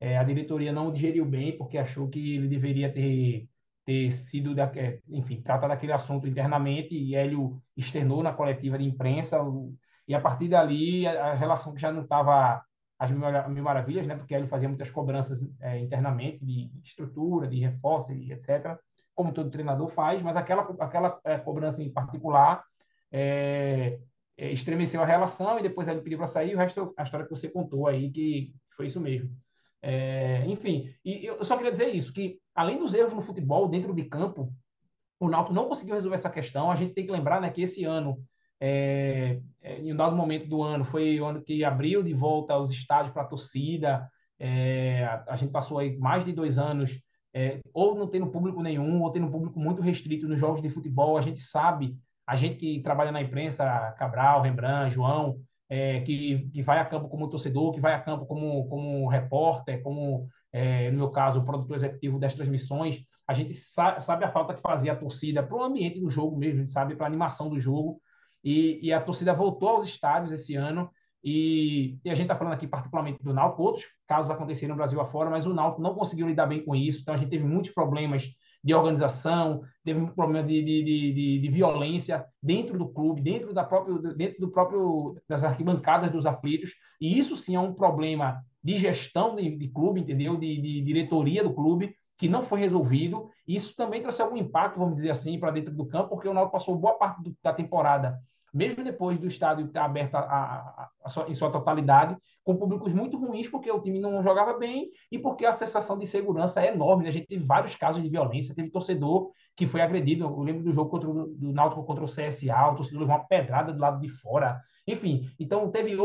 é, a diretoria não digeriu bem, porque achou que ele deveria ter, ter sido, da, é, enfim, tratado aquele assunto internamente, e Hélio externou na coletiva de imprensa, o, e a partir dali a, a relação que já não estava às mil maravilhas, né, porque Hélio fazia muitas cobranças é, internamente de, de, estrutura, de reforço e etc., como todo treinador faz, mas aquela, aquela é, cobrança em particular é, é, estremeceu a relação e depois ele pediu para sair. O resto a história que você contou aí, que foi isso mesmo. É, enfim, e eu só queria dizer isso, que além dos erros no futebol, dentro de campo, o Náutico não conseguiu resolver essa questão. A gente tem que lembrar né, que esse ano, é, é em um dado momento do ano, foi o ano que abriu de volta os estádios para a torcida. É, a, gente passou aí mais de dois anos é, ou não tendo público nenhum, ou tendo público muito restrito nos jogos de futebol. A gente sabe, a gente que trabalha na imprensa, Cabral, Rembrandt, João, é, que, que vai a campo como torcedor, que vai a campo como, como repórter, como, é, no meu caso, o produtor executivo das transmissões, a gente sa sabe a falta que fazia a torcida para o ambiente do jogo mesmo, sabe, para a animação do jogo. E, e, a torcida voltou aos estádios esse ano. E, e a gente está falando aqui particularmente do Náutico, outros casos aconteceram no Brasil afora, mas o Náutico não conseguiu lidar bem com isso. Então a gente teve muitos problemas de organização, teve um problema de, de, de, de, violência dentro do clube, dentro, da próprio, dentro do próprio das arquibancadas dos aflitos, e isso sim é um problema de gestão de, de clube, entendeu? De, de diretoria do clube, que não foi resolvido. Isso também trouxe algum impacto, vamos dizer assim, para dentro do campo, porque o Náutico passou boa parte do, da temporada mesmo depois do estádio estar aberto a, a, a sua, em sua totalidade, com públicos muito ruins, porque o time não jogava bem e porque a sensação de segurança é enorme. Né? A gente teve vários casos de violência, teve torcedor que foi agredido. Eu lembro do jogo contra o, do Náutico contra o CSA, o torcedor levou uma pedrada do lado de fora. Enfim, então teve.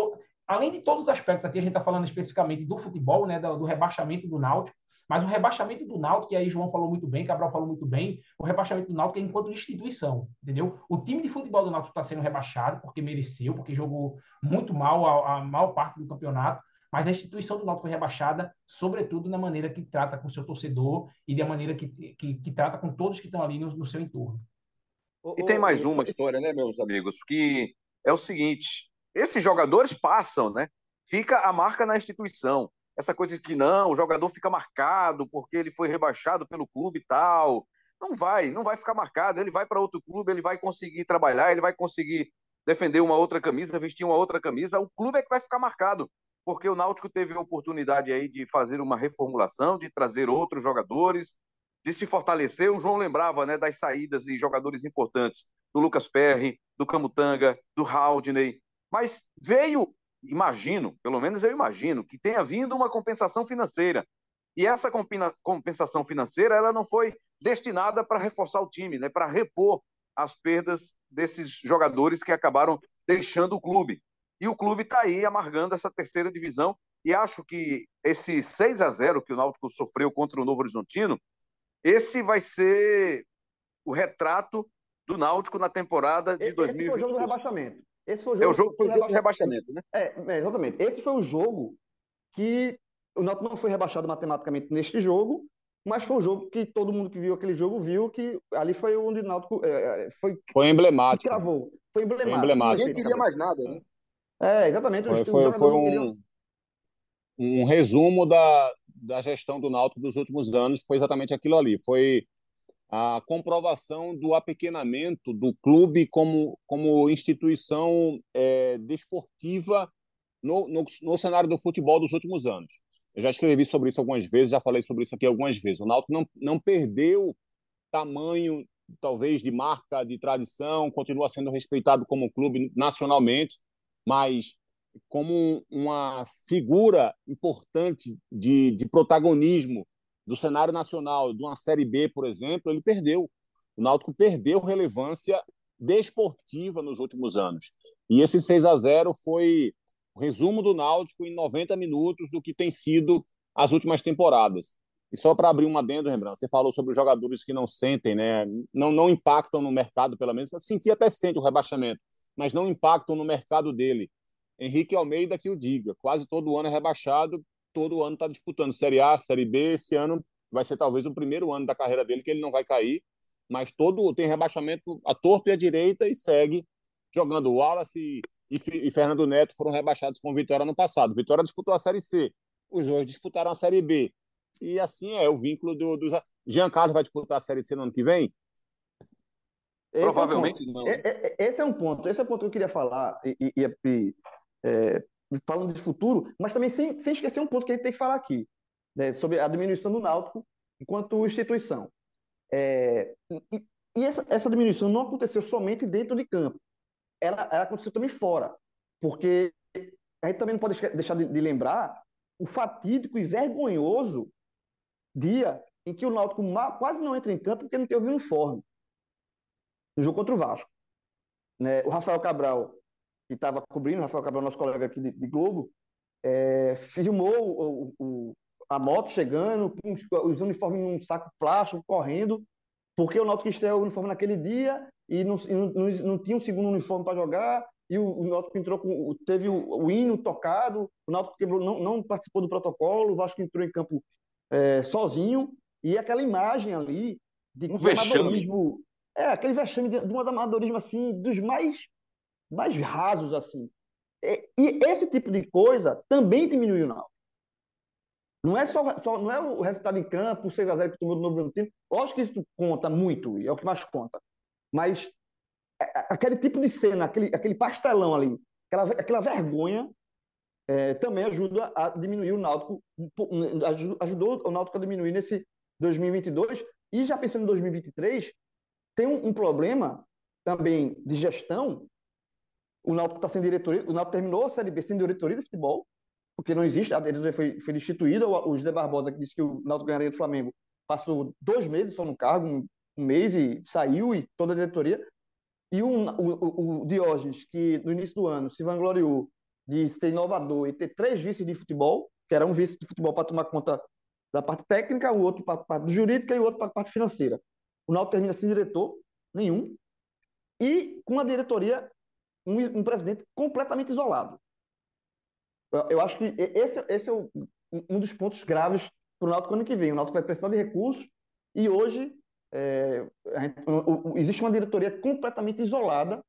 Além de todos os aspectos, aqui a gente está falando especificamente do futebol, né, do, do rebaixamento do Náutico, mas o rebaixamento do Náutico, que aí João falou muito bem, Cabral falou muito bem, o rebaixamento do Náutico é enquanto instituição, entendeu? O time de futebol do Náutico está sendo rebaixado porque mereceu, porque jogou muito mal a, a maior parte do campeonato, mas a instituição do Náutico foi rebaixada, sobretudo na maneira que trata com seu torcedor e da maneira que, que, que trata com todos que estão ali no, no seu entorno. E tem mais uma história, né, meus amigos, que é o seguinte: esses jogadores passam, né? Fica a marca na instituição essa coisa de que não, o jogador fica marcado porque ele foi rebaixado pelo clube e tal. Não vai, não vai ficar marcado. Ele vai para outro clube, ele vai conseguir trabalhar, ele vai conseguir defender uma outra camisa, vestir uma outra camisa. O clube é que vai ficar marcado, porque o Náutico teve a oportunidade aí de fazer uma reformulação, de trazer outros jogadores, de se fortalecer. O João lembrava né, das saídas de jogadores importantes, do Lucas Perry, do Camutanga, do Haldney. Mas veio imagino, pelo menos eu imagino, que tenha vindo uma compensação financeira. E essa compensação financeira ela não foi destinada para reforçar o time, né, para repor as perdas desses jogadores que acabaram deixando o clube. E o clube está aí amargando essa terceira divisão. E acho que esse 6 a 0 que o Náutico sofreu contra o Novo Horizontino, esse vai ser o retrato do Náutico na temporada de 2020. Esse foi o jogo do rebaixamento. Esse foi o jogo, é o jogo, foi o jogo de rebaixamento, né? É, é, exatamente. Esse foi o jogo que o Náutico não foi rebaixado matematicamente neste jogo, mas foi o jogo que todo mundo que viu aquele jogo viu que ali foi onde o Náutico é, é foi foi emblemático. Travou. Foi emblemático. Foi emblemático. Ninguém queria mais nada, né? É, exatamente. Foi, foi, foi um, um resumo da, da gestão do Náutico dos últimos anos, foi exatamente aquilo ali. Foi a comprovação do apequenamento do clube como, como instituição é, desportiva no, no, no, cenário do futebol dos últimos anos. Eu já escrevi sobre isso algumas vezes, já falei sobre isso aqui algumas vezes. O Náutico não, não perdeu tamanho, talvez, de marca, de tradição, continua sendo respeitado como clube nacionalmente, mas como uma figura importante de, de protagonismo do cenário nacional, de uma Série B, por exemplo, ele perdeu. O Náutico perdeu relevância desportiva nos últimos anos. E esse 6 a 0 foi o resumo do Náutico em 90 minutos do que tem sido as últimas temporadas. E só para abrir uma adendo, Rembrandt, você falou sobre os jogadores que não sentem, né? não, não impactam no mercado, pelo menos. Sentia até sente o rebaixamento, mas não impactam no mercado dele. Henrique Almeida que o diga, quase todo ano é rebaixado todo ano está disputando Série A, Série B. Esse ano vai ser talvez o primeiro ano da carreira dele que ele não vai cair, mas todo tem rebaixamento a torta e a direita e segue jogando. O Wallace e, e, Fernando Neto foram rebaixados com Vitória no passado. Vitória disputou a Série C, os dois disputaram a Série B. E assim é o vínculo do, dos. Jean Carlos vai disputar a Série C no ano que vem? Esse Provavelmente é um não. Esse é um ponto. Esse é o ponto que eu queria falar. E, e, e é, falando de futuro, mas também sem, sem esquecer um ponto que a gente tem que falar aqui, né, sobre a diminuição do Náutico enquanto instituição. É, e, e essa, essa, diminuição não aconteceu somente dentro de campo, ela, ela aconteceu também fora, porque a gente também não pode deixar de, de lembrar o fatídico e vergonhoso dia em que o Náutico quase não entra em campo porque não tem o uniforme no jogo contra o Vasco. Né? O Rafael Cabral que estava cobrindo, Rafael Cabral, nosso colega aqui de, de Globo, é, filmou o, o, a moto chegando, com os, uniformes num saco plástico, correndo, porque o Náutico estreou o uniforme naquele dia e não, e não, não, não, tinha um segundo uniforme para jogar, e o, o Náutico entrou com, teve o, o hino tocado, o Náutico quebrou, não, não participou do protocolo, o Vasco entrou em campo é, sozinho, e aquela imagem ali de um amadorismo, é, aquele vexame de, de um amadorismo assim, dos mais mais rasos assim. E, e esse tipo de coisa também diminuiu o Náutico. Não é só, só não é o resultado em campo, o 6x0 que tomou do Novo Horizontino. Lógico que isso conta muito, e é o que mais conta. Mas é, é, aquele tipo de cena, aquele, aquele pastelão ali, aquela, aquela vergonha, é, também ajuda a diminuir o Náutico, ajudou o Náutico a diminuir nesse 2022. E já pensando em 2023, tem um, um problema também de gestão. O Náutico está sem diretoria, o Náutico terminou a Série B sem diretoria de futebol, porque não existe, a diretoria foi, foi destituída. O, o José Barbosa, que disse que o Náutico ganharia do Flamengo, passou dois meses só no cargo, um, um mês e saiu, e toda a diretoria. E o, o, o Diógenes, que no início do ano se vangloriou de ser inovador e ter três vices de futebol, que era um vice de futebol para tomar conta da parte técnica, o outro para a parte jurídica e o outro para a parte financeira. O Náutico termina sem diretor nenhum e com a diretoria, um, um presidente completamente isolado. Eu, eu, acho que esse, esse é o, um dos pontos graves para o Náutico ano que vem. O Náutico vai precisar de recursos e hoje é, gente, o, o, existe uma diretoria completamente isolada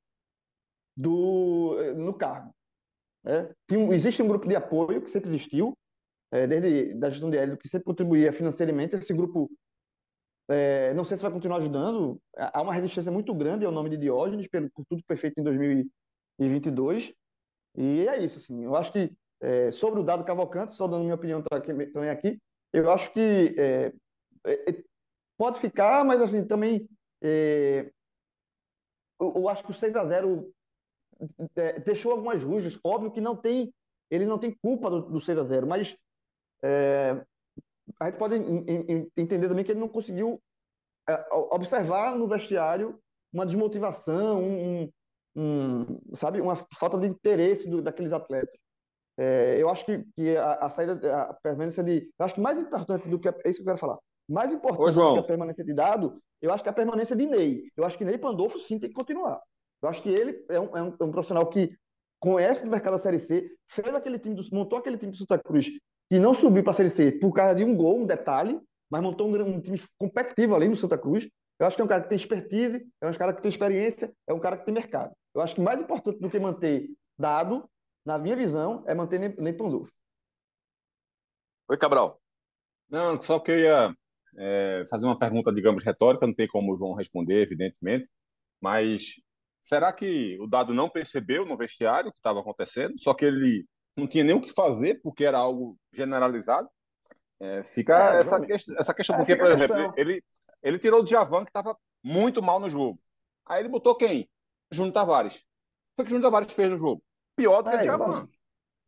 do, no cargo. Né? Existe um grupo de apoio que sempre existiu, é, desde da gestão de Hélio, que sempre contribuía financeiramente. Esse grupo, é, não sei se vai continuar ajudando, há uma resistência muito grande ao nome de Diógenes, pelo, por tudo que foi feito em 2022. E é isso, assim. Eu acho que, é, sobre o dado Cavalcante, só dando minha opinião também aqui, eu acho que é, é, pode ficar, mas assim, também é, eu, eu, acho que o 6 a 0 é, deixou algumas rujas. Óbvio que não tem, ele não tem culpa do, do 6 a 0 mas é, a gente pode entender também que ele não conseguiu é, observar no vestiário uma desmotivação, um, um, sabe, uma falta de interesse do, daqueles atletas. É, eu acho que, que a, a, saída, a permanência de. Eu acho que mais importante do que. É isso que eu quero falar. Mais importante Ô, do que a permanência de dado, eu acho que a permanência de Ney. Eu acho que Ney Pandolfo sim tem que continuar. Eu acho que ele é um, é um, é um profissional que conhece o mercado da Série C, fez aquele time do, montou aquele time do Santa Cruz, que não subiu para a Série C por causa de um gol, um detalhe, mas montou um, um, time competitivo ali no Santa Cruz. Eu acho que é um cara que tem expertise, é um cara que tem experiência, é um cara que tem mercado. Eu acho que mais importante do que manter dado, na minha visão, é manter Ney, Ney Pandolfo. Oi, Cabral. Não, só queria é, fazer uma pergunta, digamos, retórica, não tem como o João responder, evidentemente, mas será que o Dado não percebeu no vestiário o que estava acontecendo? Só que ele não tinha nem o que fazer, porque era algo generalizado? É, fica é, essa, questão, essa questão, é, porque, por exemplo, questão. ele, ele tirou o Djavan, que estava muito mal no jogo. Aí ele botou quem? Júnior Tavares. O que o Júnior Tavares fez no jogo? Pior do que o é, Djavan.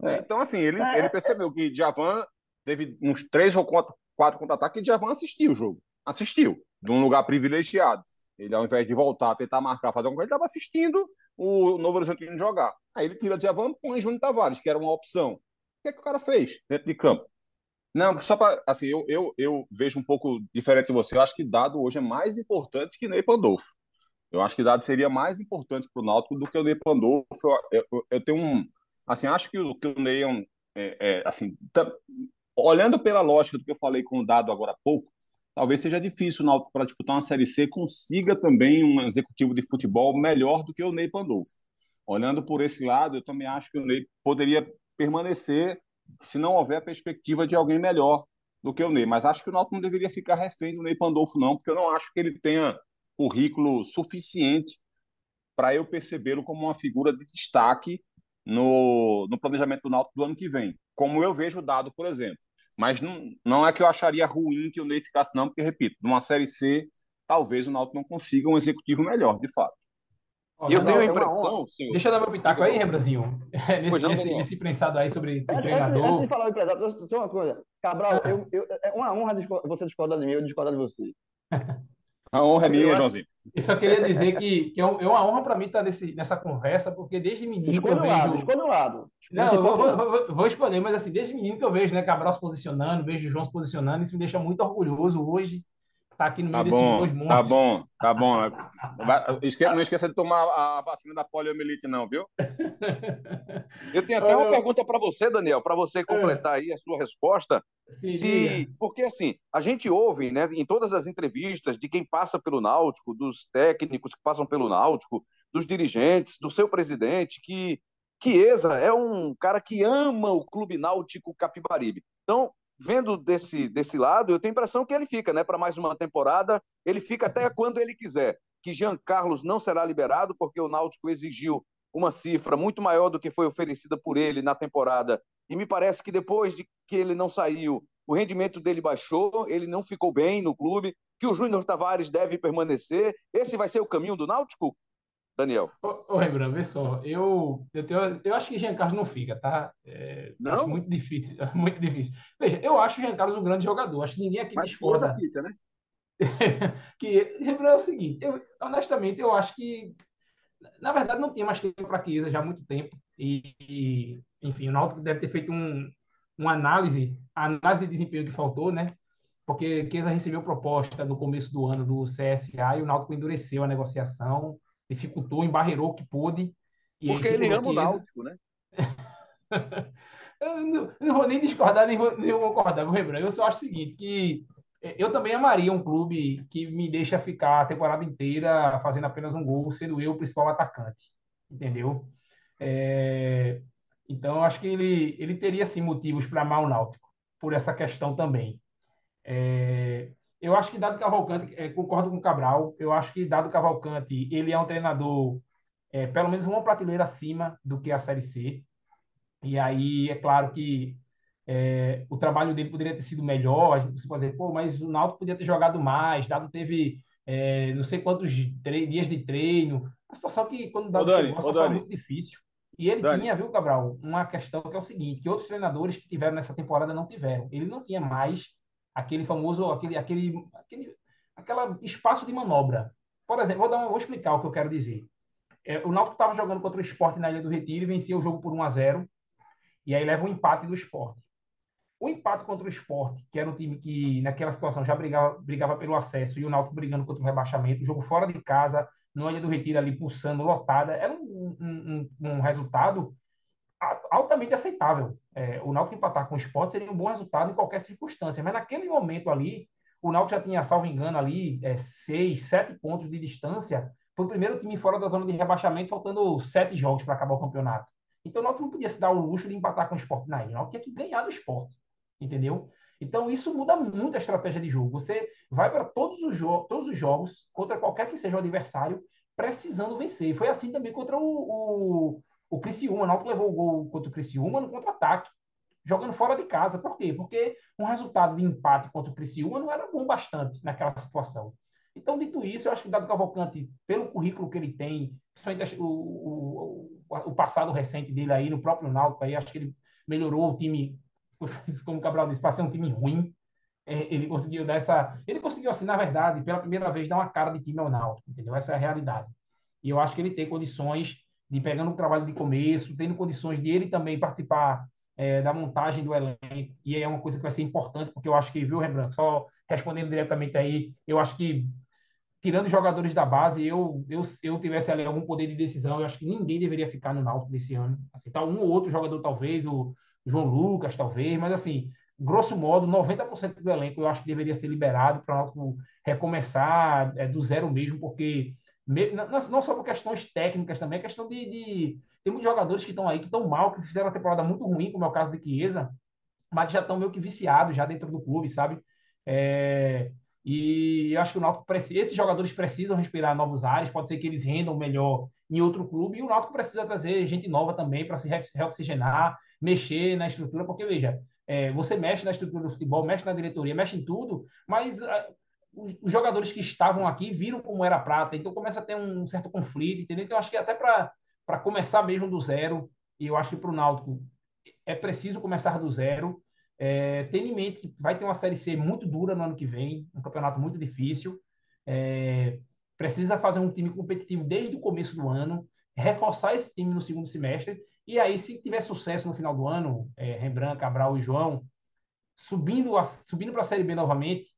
É. Então, assim, ele, ele percebeu que Djavan teve uns três ou quatro, quatro contra-ataques e Djavan assistiu o jogo. Assistiu, de um lugar privilegiado. Ele, ao invés de voltar, tentar marcar, fazer alguma coisa, ele estava assistindo o Novo Horizontino jogar. Aí ele tira Djavan e põe Júnior Tavares, que era uma opção. O que é que o cara fez dentro de campo? Não, só para. Assim, eu, eu, eu vejo um pouco diferente de você. Eu acho que Dado hoje é mais importante que Ney Pandolfo. Eu acho que Dado seria mais importante para o Náutico do que o Ney Pandolfo. Eu, eu, eu, tenho um. Assim, acho que o, que o Ney é, é, é assim, tá, olhando pela lógica do que eu falei com o Dado agora há pouco, talvez seja difícil o para disputar uma Série C consiga também um executivo de futebol melhor do que o Ney Pandolfo. Olhando por esse lado, eu também acho que o Ney poderia permanecer se não houver a perspectiva de alguém melhor do que o Ney. Mas acho que o Náutico não deveria ficar refém do Ney Pandolfo, não, porque eu não acho que ele tenha currículo suficiente para eu percebê-lo como uma figura de destaque no, no planejamento do Náutico do ano que vem. Como eu vejo o dado, por exemplo. Mas não, não é que eu acharia ruim que o Ney ficasse, não, porque, repito, numa Série C, talvez o Náutico não consiga um executivo melhor, de fato. E eu tenho a impressão. Senhor, Deixa eu dar meu pitaco aí, Rembrazinho. [LAUGHS] nesse, não, nesse, nesse prensado aí sobre o treinador. Antes de falar do empresário, só uma coisa. Cabral, eu, eu, é uma honra você discordar de mim, eu discordar de você. [LAUGHS] A honra é minha, Joãozinho. Eu só queria dizer que, que é, é uma honra para mim estar nesse, nessa conversa, porque desde menino escolha eu vejo... Lado, escolha o lado. Não, eu vou, vou, vou, escolher, mas assim, desde menino que eu vejo, né, Cabral se posicionando, vejo o João se posicionando, isso me deixa muito orgulhoso hoje tá aqui no meio tá desses bom, dois monstros. Tá bom, tá bom. [LAUGHS] Não esqueça de tomar a vacina da poliomielite, não, viu? [LAUGHS] Eu tenho até uma pergunta para você, Daniel, para você completar aí a sua resposta. Se, porque assim, a gente ouve, né, em todas as entrevistas de quem passa pelo Náutico, dos técnicos que passam pelo Náutico, dos dirigentes, do seu presidente, que Chiesa é um cara que ama o Clube Náutico Capibaribe. Então, vendo desse, desse lado, eu tenho a impressão que ele fica, né, para mais uma temporada. Ele fica até quando ele quiser. Que Jean Carlos não será liberado, porque o Náutico exigiu uma cifra muito maior do que foi oferecida por ele na temporada. E me parece que depois de que ele não saiu, o rendimento dele baixou, ele não ficou bem no clube, que o Júnior Tavares deve permanecer. Esse vai ser o caminho do Náutico, Daniel? Ô, ô Rembrandt, vê só, eu, eu, tenho, eu acho que Jean Carlos não fica, tá? É, não? Acho muito difícil, [LAUGHS] muito difícil. Veja, eu acho o Jean Carlos um grande jogador, acho que ninguém aqui Mas discorda. Fica, né? [LAUGHS] que, Rembrandt, é o seguinte, eu, honestamente, eu acho que na verdade, não tinha mais tempo para Chiesa já há muito tempo. E, e, enfim, o Náutico deve ter feito um, uma análise, a análise de desempenho que faltou, né? Porque Chiesa recebeu proposta no começo do ano do CSA e o Náutico endureceu a negociação, dificultou, embarreirou o que pôde. Porque ele ama o Náutico, né? [LAUGHS] eu, não, não, vou nem discordar, nem vou, nem vou concordar com o Rebran. Eu só acho o seguinte, que eu também amaria um clube que me deixa ficar a temporada inteira fazendo apenas um gol, sendo eu o principal atacante, entendeu? É... Então, eu acho que ele, ele teria, sim, motivos para amar o Náutico, por essa questão também. É... Eu acho que Dado Cavalcante, é, concordo com o Cabral, eu acho que Dado Cavalcante, ele é um treinador, é, pelo menos uma prateleira acima do que a Série C. E aí, é claro que é, o trabalho dele poderia ter sido melhor. Você pode dizer, pô, mas o Náutico podia ter jogado mais, dado teve é, não sei quantos dias de treino. A situação que, quando o Dado Dani, chegou, a situação muito difícil. E ele Dani. tinha, viu, Cabral, uma questão que é o seguinte, que outros treinadores que tiveram nessa temporada não tiveram. Ele não tinha mais aquele famoso, aquele, aquele, aquele aquela espaço de manobra. Por exemplo, vou, dar vou explicar o que eu quero dizer. É, o Náutico estava jogando contra o Esporte na Ilha do Retiro e vencia o jogo por 1 a 0 e aí leva um empate do Esporte. O empate contra o Esporte, que era um time que naquela situação já brigava, brigava pelo acesso, e o Náutico brigando contra o rebaixamento, o jogo fora de casa, no Ilha do Retiro ali pulsando, lotada, era um, um, um resultado altamente aceitável. É, o Náutico empatar com o Esporte seria um bom resultado em qualquer circunstância, mas naquele momento ali, o Náutico já tinha, salvo engano, ali é, seis, sete pontos de distância, foi o primeiro time fora da zona de rebaixamento, faltando sete jogos para acabar o campeonato. Então o Náutico não podia se dar o luxo de empatar com o Esporte na ilha, o Náutico tinha que ganhar do Esporte entendeu? Então isso muda muito a estratégia de jogo. Você vai para todos os, todos os jogos, contra qualquer que seja o adversário, precisando vencer. Foi assim também contra o, o, o Criciúma. O Náutico levou o gol contra o Criciúma no contra-ataque, jogando fora de casa. Por quê? Porque um resultado de empate contra o Criciúma não era bom bastante naquela situação. Então, dito isso, eu acho que Dado Cavalcante, pelo currículo que ele tem, principalmente o, o, o, passado recente dele aí, no próprio Náutico, aí, acho que ele melhorou o time [LAUGHS] como o Cabral disse, ser um time ruim, é, ele conseguiu dar essa. Ele conseguiu, assim, na verdade, pela primeira vez, dar uma cara de time ao Náutico, entendeu? Essa é a realidade. E eu acho que ele tem condições de, pegando o trabalho de começo, tendo condições de ele também participar é, da montagem do elenco, e é uma coisa que vai ser importante, porque eu acho que, viu, Rembrandt, só respondendo diretamente aí, eu acho que, tirando os jogadores da base, eu, eu, eu tivesse ali algum poder de decisão, eu acho que ninguém deveria ficar no Náutico desse ano. Assim, tá um ou outro jogador, talvez, o João Lucas, talvez, mas assim, grosso modo, 90% do elenco eu acho que deveria ser liberado para o recomeçar é, do zero mesmo, porque não, só por questões técnicas também, é questão de, de, Tem muitos jogadores que estão aí, que estão mal, que fizeram uma temporada muito ruim, como é o caso de Chiesa, mas que já estão meio que viciados já dentro do clube, sabe? É, e eu acho que o Náutico precisa, esses jogadores precisam respirar novos ares, pode ser que eles rendam melhor em outro clube, e o Náutico precisa trazer gente nova também para se reoxigenar, mexer na estrutura, porque veja, é, você mexe na estrutura do futebol, mexe na diretoria, mexe em tudo, mas a, os, jogadores que estavam aqui viram como era a prata, então começa a ter um certo conflito, entendeu? Então eu acho que até para começar mesmo do zero, e eu acho que para o Náutico é preciso começar do zero, é, tendo em mente que vai ter uma Série C muito dura no ano que vem, um campeonato muito difícil, é, precisa fazer um time competitivo desde o começo do ano, reforçar esse time no segundo semestre e aí, se tiver sucesso no final do ano, é, Rembrandt, Cabral e João, subindo, subindo para a Série B novamente,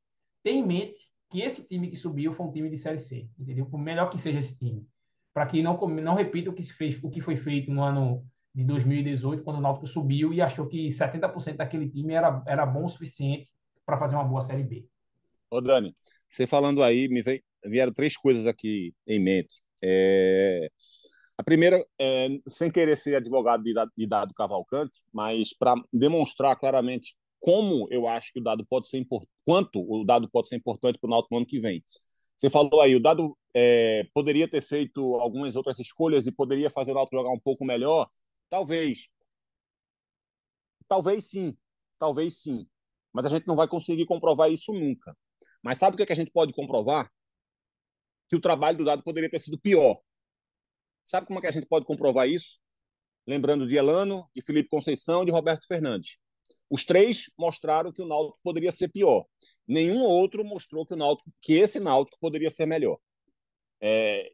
tem em mente que esse time que subiu foi um time de Série C, entendeu? Por melhor que seja esse time. Para que não, não repita o que, se fez, o que foi feito no ano de 2018, quando o Náutico subiu e achou que 70% daquele time era, era bom o suficiente para fazer uma boa Série B. Ô, Dani, você falando aí, me vieram três coisas aqui em mente. É, a primeira, é, sem querer ser advogado de, de Dado Cavalcante, mas para demonstrar claramente como eu acho que o dado pode ser importante, quanto o dado pode ser importante para o Náutico no ano que vem. Você falou aí, o dado é, poderia ter feito algumas outras escolhas e poderia fazer o Náutico jogar um pouco melhor? Talvez. Talvez sim, talvez sim. Mas a gente não vai conseguir comprovar isso nunca. Mas sabe o que, é que a gente pode comprovar? Que o trabalho do dado poderia ter sido pior. Sabe como é que a gente pode comprovar isso? Lembrando de Elano, de Felipe Conceição de Roberto Fernandes. Os três mostraram que o Náutico poderia ser pior. Nenhum outro mostrou que o Náutico, que esse Náutico poderia ser melhor. É,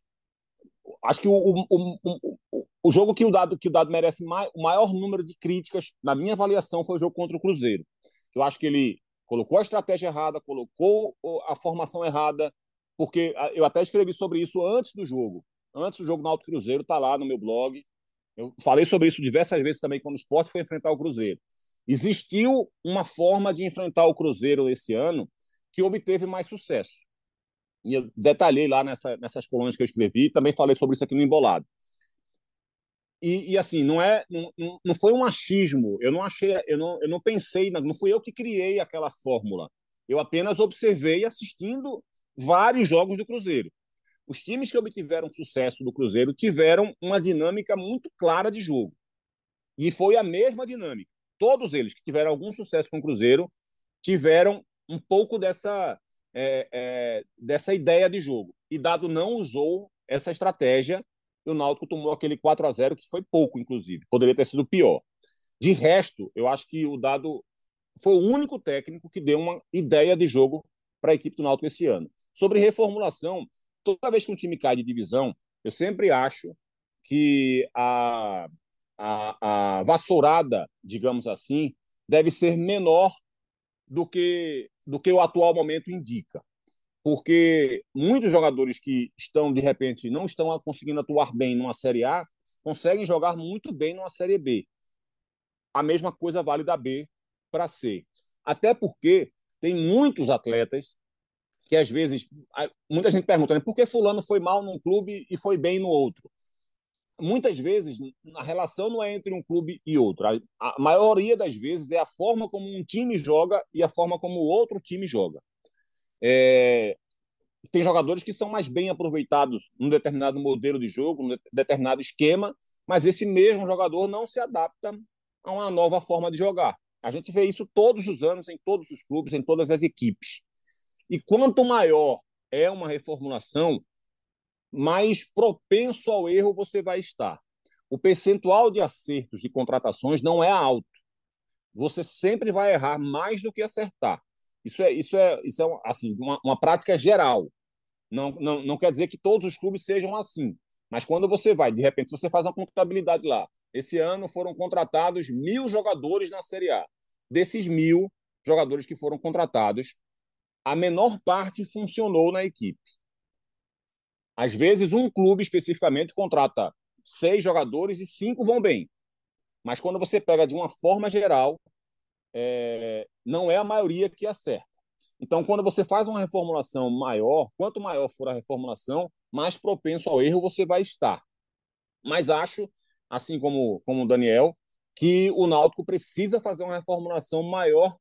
acho que o, o, o, o, jogo que o dado que o dado merece mais, o maior número de críticas, na minha avaliação, foi o jogo contra o Cruzeiro. Eu acho que ele colocou a estratégia errada, colocou a formação errada, porque eu até escrevi sobre isso antes do jogo. Antes do jogo Náutico Cruzeiro, está lá no meu blog. Eu falei sobre isso diversas vezes também quando o esporte foi enfrentar o Cruzeiro. Existiu uma forma de enfrentar o Cruzeiro esse ano que obteve mais sucesso. E eu detalhei lá nessa, nessas colunas que eu escrevi, também falei sobre isso aqui no Embolado. E, e, assim, não é, não, não foi um achismo. Eu não achei, eu não, eu não pensei, não fui eu que criei aquela fórmula. Eu apenas observei assistindo vários jogos do Cruzeiro. Os times que obtiveram sucesso do Cruzeiro tiveram uma dinâmica muito clara de jogo. E foi a mesma dinâmica todos eles que tiveram algum sucesso com o Cruzeiro tiveram um pouco dessa, é, é, dessa ideia de jogo. E Dado não usou essa estratégia, e o Náutico tomou aquele 4 a 0 que foi pouco, inclusive. Poderia ter sido pior. De resto, eu acho que o Dado foi o único técnico que deu uma ideia de jogo para a equipe do Náutico esse ano. Sobre reformulação, toda vez que um time cai de divisão, eu sempre acho que a, a, a vassourada, digamos assim, deve ser menor do que, do que o atual momento indica. Porque muitos jogadores que estão, de repente, não estão conseguindo atuar bem numa Série A, conseguem jogar muito bem numa Série B. A mesma coisa vale da B para C. Até porque tem muitos atletas que, às vezes, muita gente pergunta né, por que Fulano foi mal num clube e foi bem no outro muitas vezes a relação não é entre um clube e outro. A, a, maioria das vezes é a forma como um time joga e a forma como o outro time joga. É, tem jogadores que são mais bem aproveitados num determinado modelo de jogo, num determinado esquema, mas esse mesmo jogador não se adapta a uma nova forma de jogar. A gente vê isso todos os anos em todos os clubes, em todas as equipes. E quanto maior é uma reformulação, mais propenso ao erro você vai estar. O percentual de acertos de contratações não é alto. Você sempre vai errar mais do que acertar. Isso é, isso é, isso é assim, uma, uma prática geral. Não, não, não quer dizer que todos os clubes sejam assim. Mas quando você vai, de repente, você faz uma contabilidade lá, esse ano foram contratados mil jogadores na Série A. Desses mil jogadores que foram contratados, a menor parte funcionou na equipe. Às vezes, um clube especificamente contrata seis jogadores e cinco vão bem. Mas quando você pega de uma forma geral, é, não é a maioria que acerta. Então, quando você faz uma reformulação maior, quanto maior for a reformulação, mais propenso ao erro você vai estar. Mas acho, assim como, como o Daniel, que o Náutico precisa fazer uma reformulação maior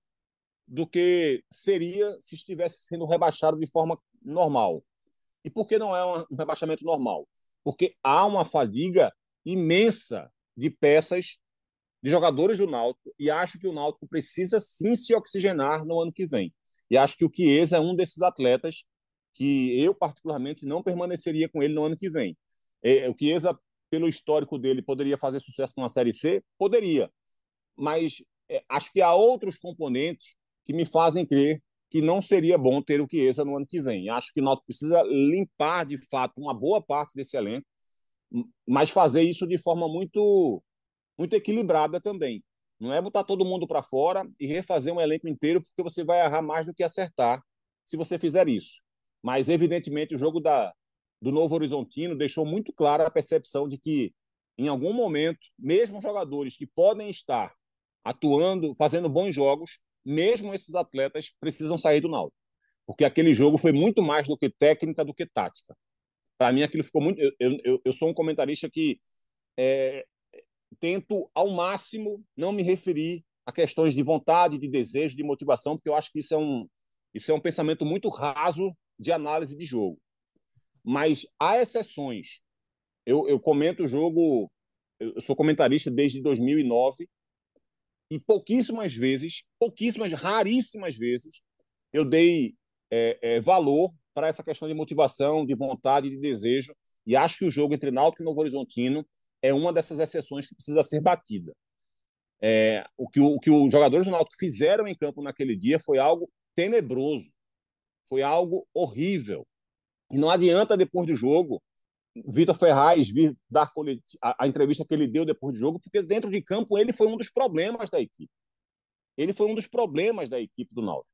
do que seria se estivesse sendo rebaixado de forma normal. E por que não é um rebaixamento normal? Porque há uma fadiga imensa de peças de jogadores do Náutico e acho que o Náutico precisa sim se oxigenar no ano que vem. E acho que o Chiesa é um desses atletas que eu particularmente não permaneceria com ele no ano que vem. É, o Chiesa, pelo histórico dele, poderia fazer sucesso numa Série C? Poderia. Mas é, acho que há outros componentes que me fazem crer que não seria bom ter o Chiesa no ano que vem. Acho que o Náutico precisa limpar, de fato, uma boa parte desse elenco, mas fazer isso de forma muito, muito equilibrada também. Não é botar todo mundo para fora e refazer um elenco inteiro, porque você vai errar mais do que acertar se você fizer isso. Mas, evidentemente, o jogo da, do Novo Horizontino deixou muito clara a percepção de que, em algum momento, mesmo jogadores que podem estar atuando, fazendo bons jogos, mesmo esses atletas precisam sair do Náutico. Porque aquele jogo foi muito mais do que técnica do que tática. Para mim, aquilo ficou muito. Eu, eu, eu sou um comentarista que é, tento, ao máximo, não me referir a questões de vontade, de desejo, de motivação, porque eu acho que isso é um, isso é um pensamento muito raso de análise de jogo. Mas há exceções. Eu, eu comento o jogo, eu sou comentarista desde 2009 e pouquíssimas vezes, pouquíssimas, raríssimas vezes, eu dei é, é, valor para essa questão de motivação, de vontade, de desejo. E acho que o jogo entre Náutico e Novo Horizontino é uma dessas exceções que precisa ser batida. É, o, que o, o que os jogadores do Náutico fizeram em campo naquele dia foi algo tenebroso, foi algo horrível. E não adianta depois do jogo Vitor Ferraz vir dar a, entrevista que ele deu depois do jogo, porque dentro de campo ele foi um dos problemas da equipe. Ele foi um dos problemas da equipe do Náutico.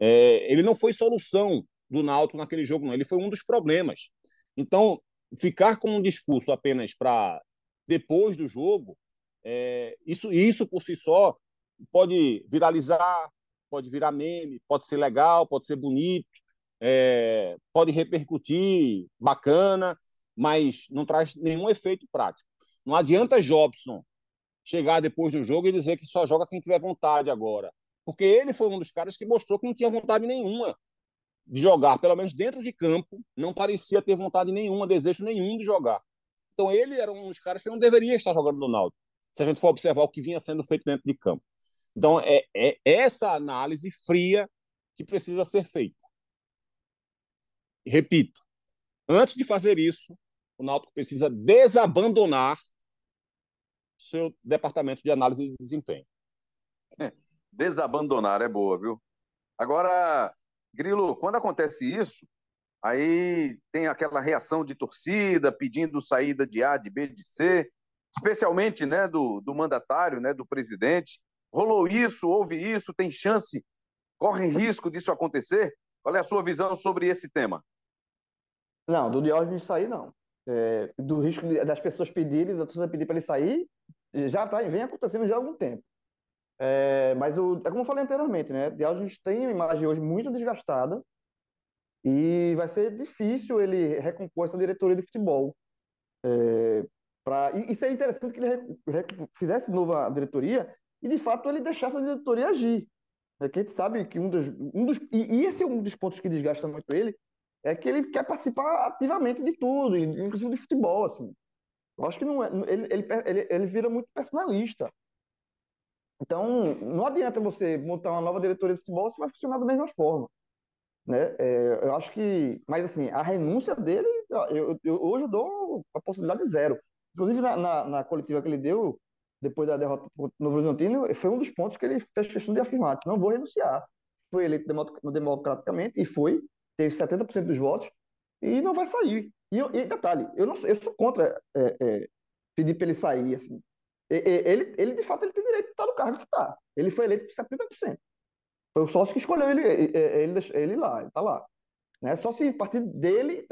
É, ele não foi solução do Náutico naquele jogo, não. Ele foi um dos problemas. Então, ficar com um discurso apenas para depois do jogo, é, isso, isso por si só pode viralizar, pode virar meme, pode ser legal, pode ser bonito, é, pode repercutir, bacana, mas não traz nenhum efeito prático. Não adianta Jobson chegar depois do jogo e dizer que só joga quem tiver vontade agora, porque ele foi um dos caras que mostrou que não tinha vontade nenhuma de jogar, pelo menos dentro de campo, não parecia ter vontade nenhuma, desejo nenhum de jogar. Então ele era um dos caras que não deveria estar jogando no Náutico, se a gente for observar o que vinha sendo feito dentro de campo. Então é, é essa análise fria que precisa ser feita. repito, antes de fazer isso, o Náutico precisa desabandonar seu departamento de análise de desempenho. Desabandonar é boa, viu? Agora, Grilo, quando acontece isso, aí tem aquela reação de torcida pedindo saída de A, de B, de C, especialmente né, do, do mandatário, né, do presidente. Rolou isso, houve isso, tem chance, corre risco disso acontecer? Qual é a sua visão sobre esse tema? Não, do Diógenes sair, não. É, do risco das pessoas pedirem, da torcida pedir para ele sair, já tá, vem acontecendo já há algum tempo. É, mas o, é como eu falei anteriormente, né? Diógenes tem uma imagem hoje muito desgastada e vai ser difícil ele recompor essa diretoria de futebol. É, pra, e, e seria interessante que ele fizesse nova diretoria e, de fato, ele deixasse a diretoria agir. É que a gente sabe que um dos, um dos e, e esse é um dos pontos que desgasta muito ele, é que ele quer participar ativamente de tudo, inclusive de futebol, assim. Eu acho que não é, ele, ele, ele, ele vira muito personalista. Então, não adianta você montar uma nova diretoria de futebol se vai funcionar da mesma forma. Né? É, eu acho que. Mas, assim, a renúncia dele, eu, eu, hoje eu dou a possibilidade zero. Inclusive, na, na, na coletiva que ele deu, depois da derrota no Horizontino, foi um dos pontos que ele fez questão de afirmar: disse, não vou renunciar. Foi eleito democraticamente e foi, teve 70% dos votos e não vai sair. E, e detalhe, eu, não, eu sou contra é, é, pedir para ele sair. Assim. Ele, ele, de fato, ele tem direito de estar no cargo que está. Ele foi eleito por 70%. Foi o sócio que escolheu ele, ele, ele lá, ele está lá. Né? Só se partir dele,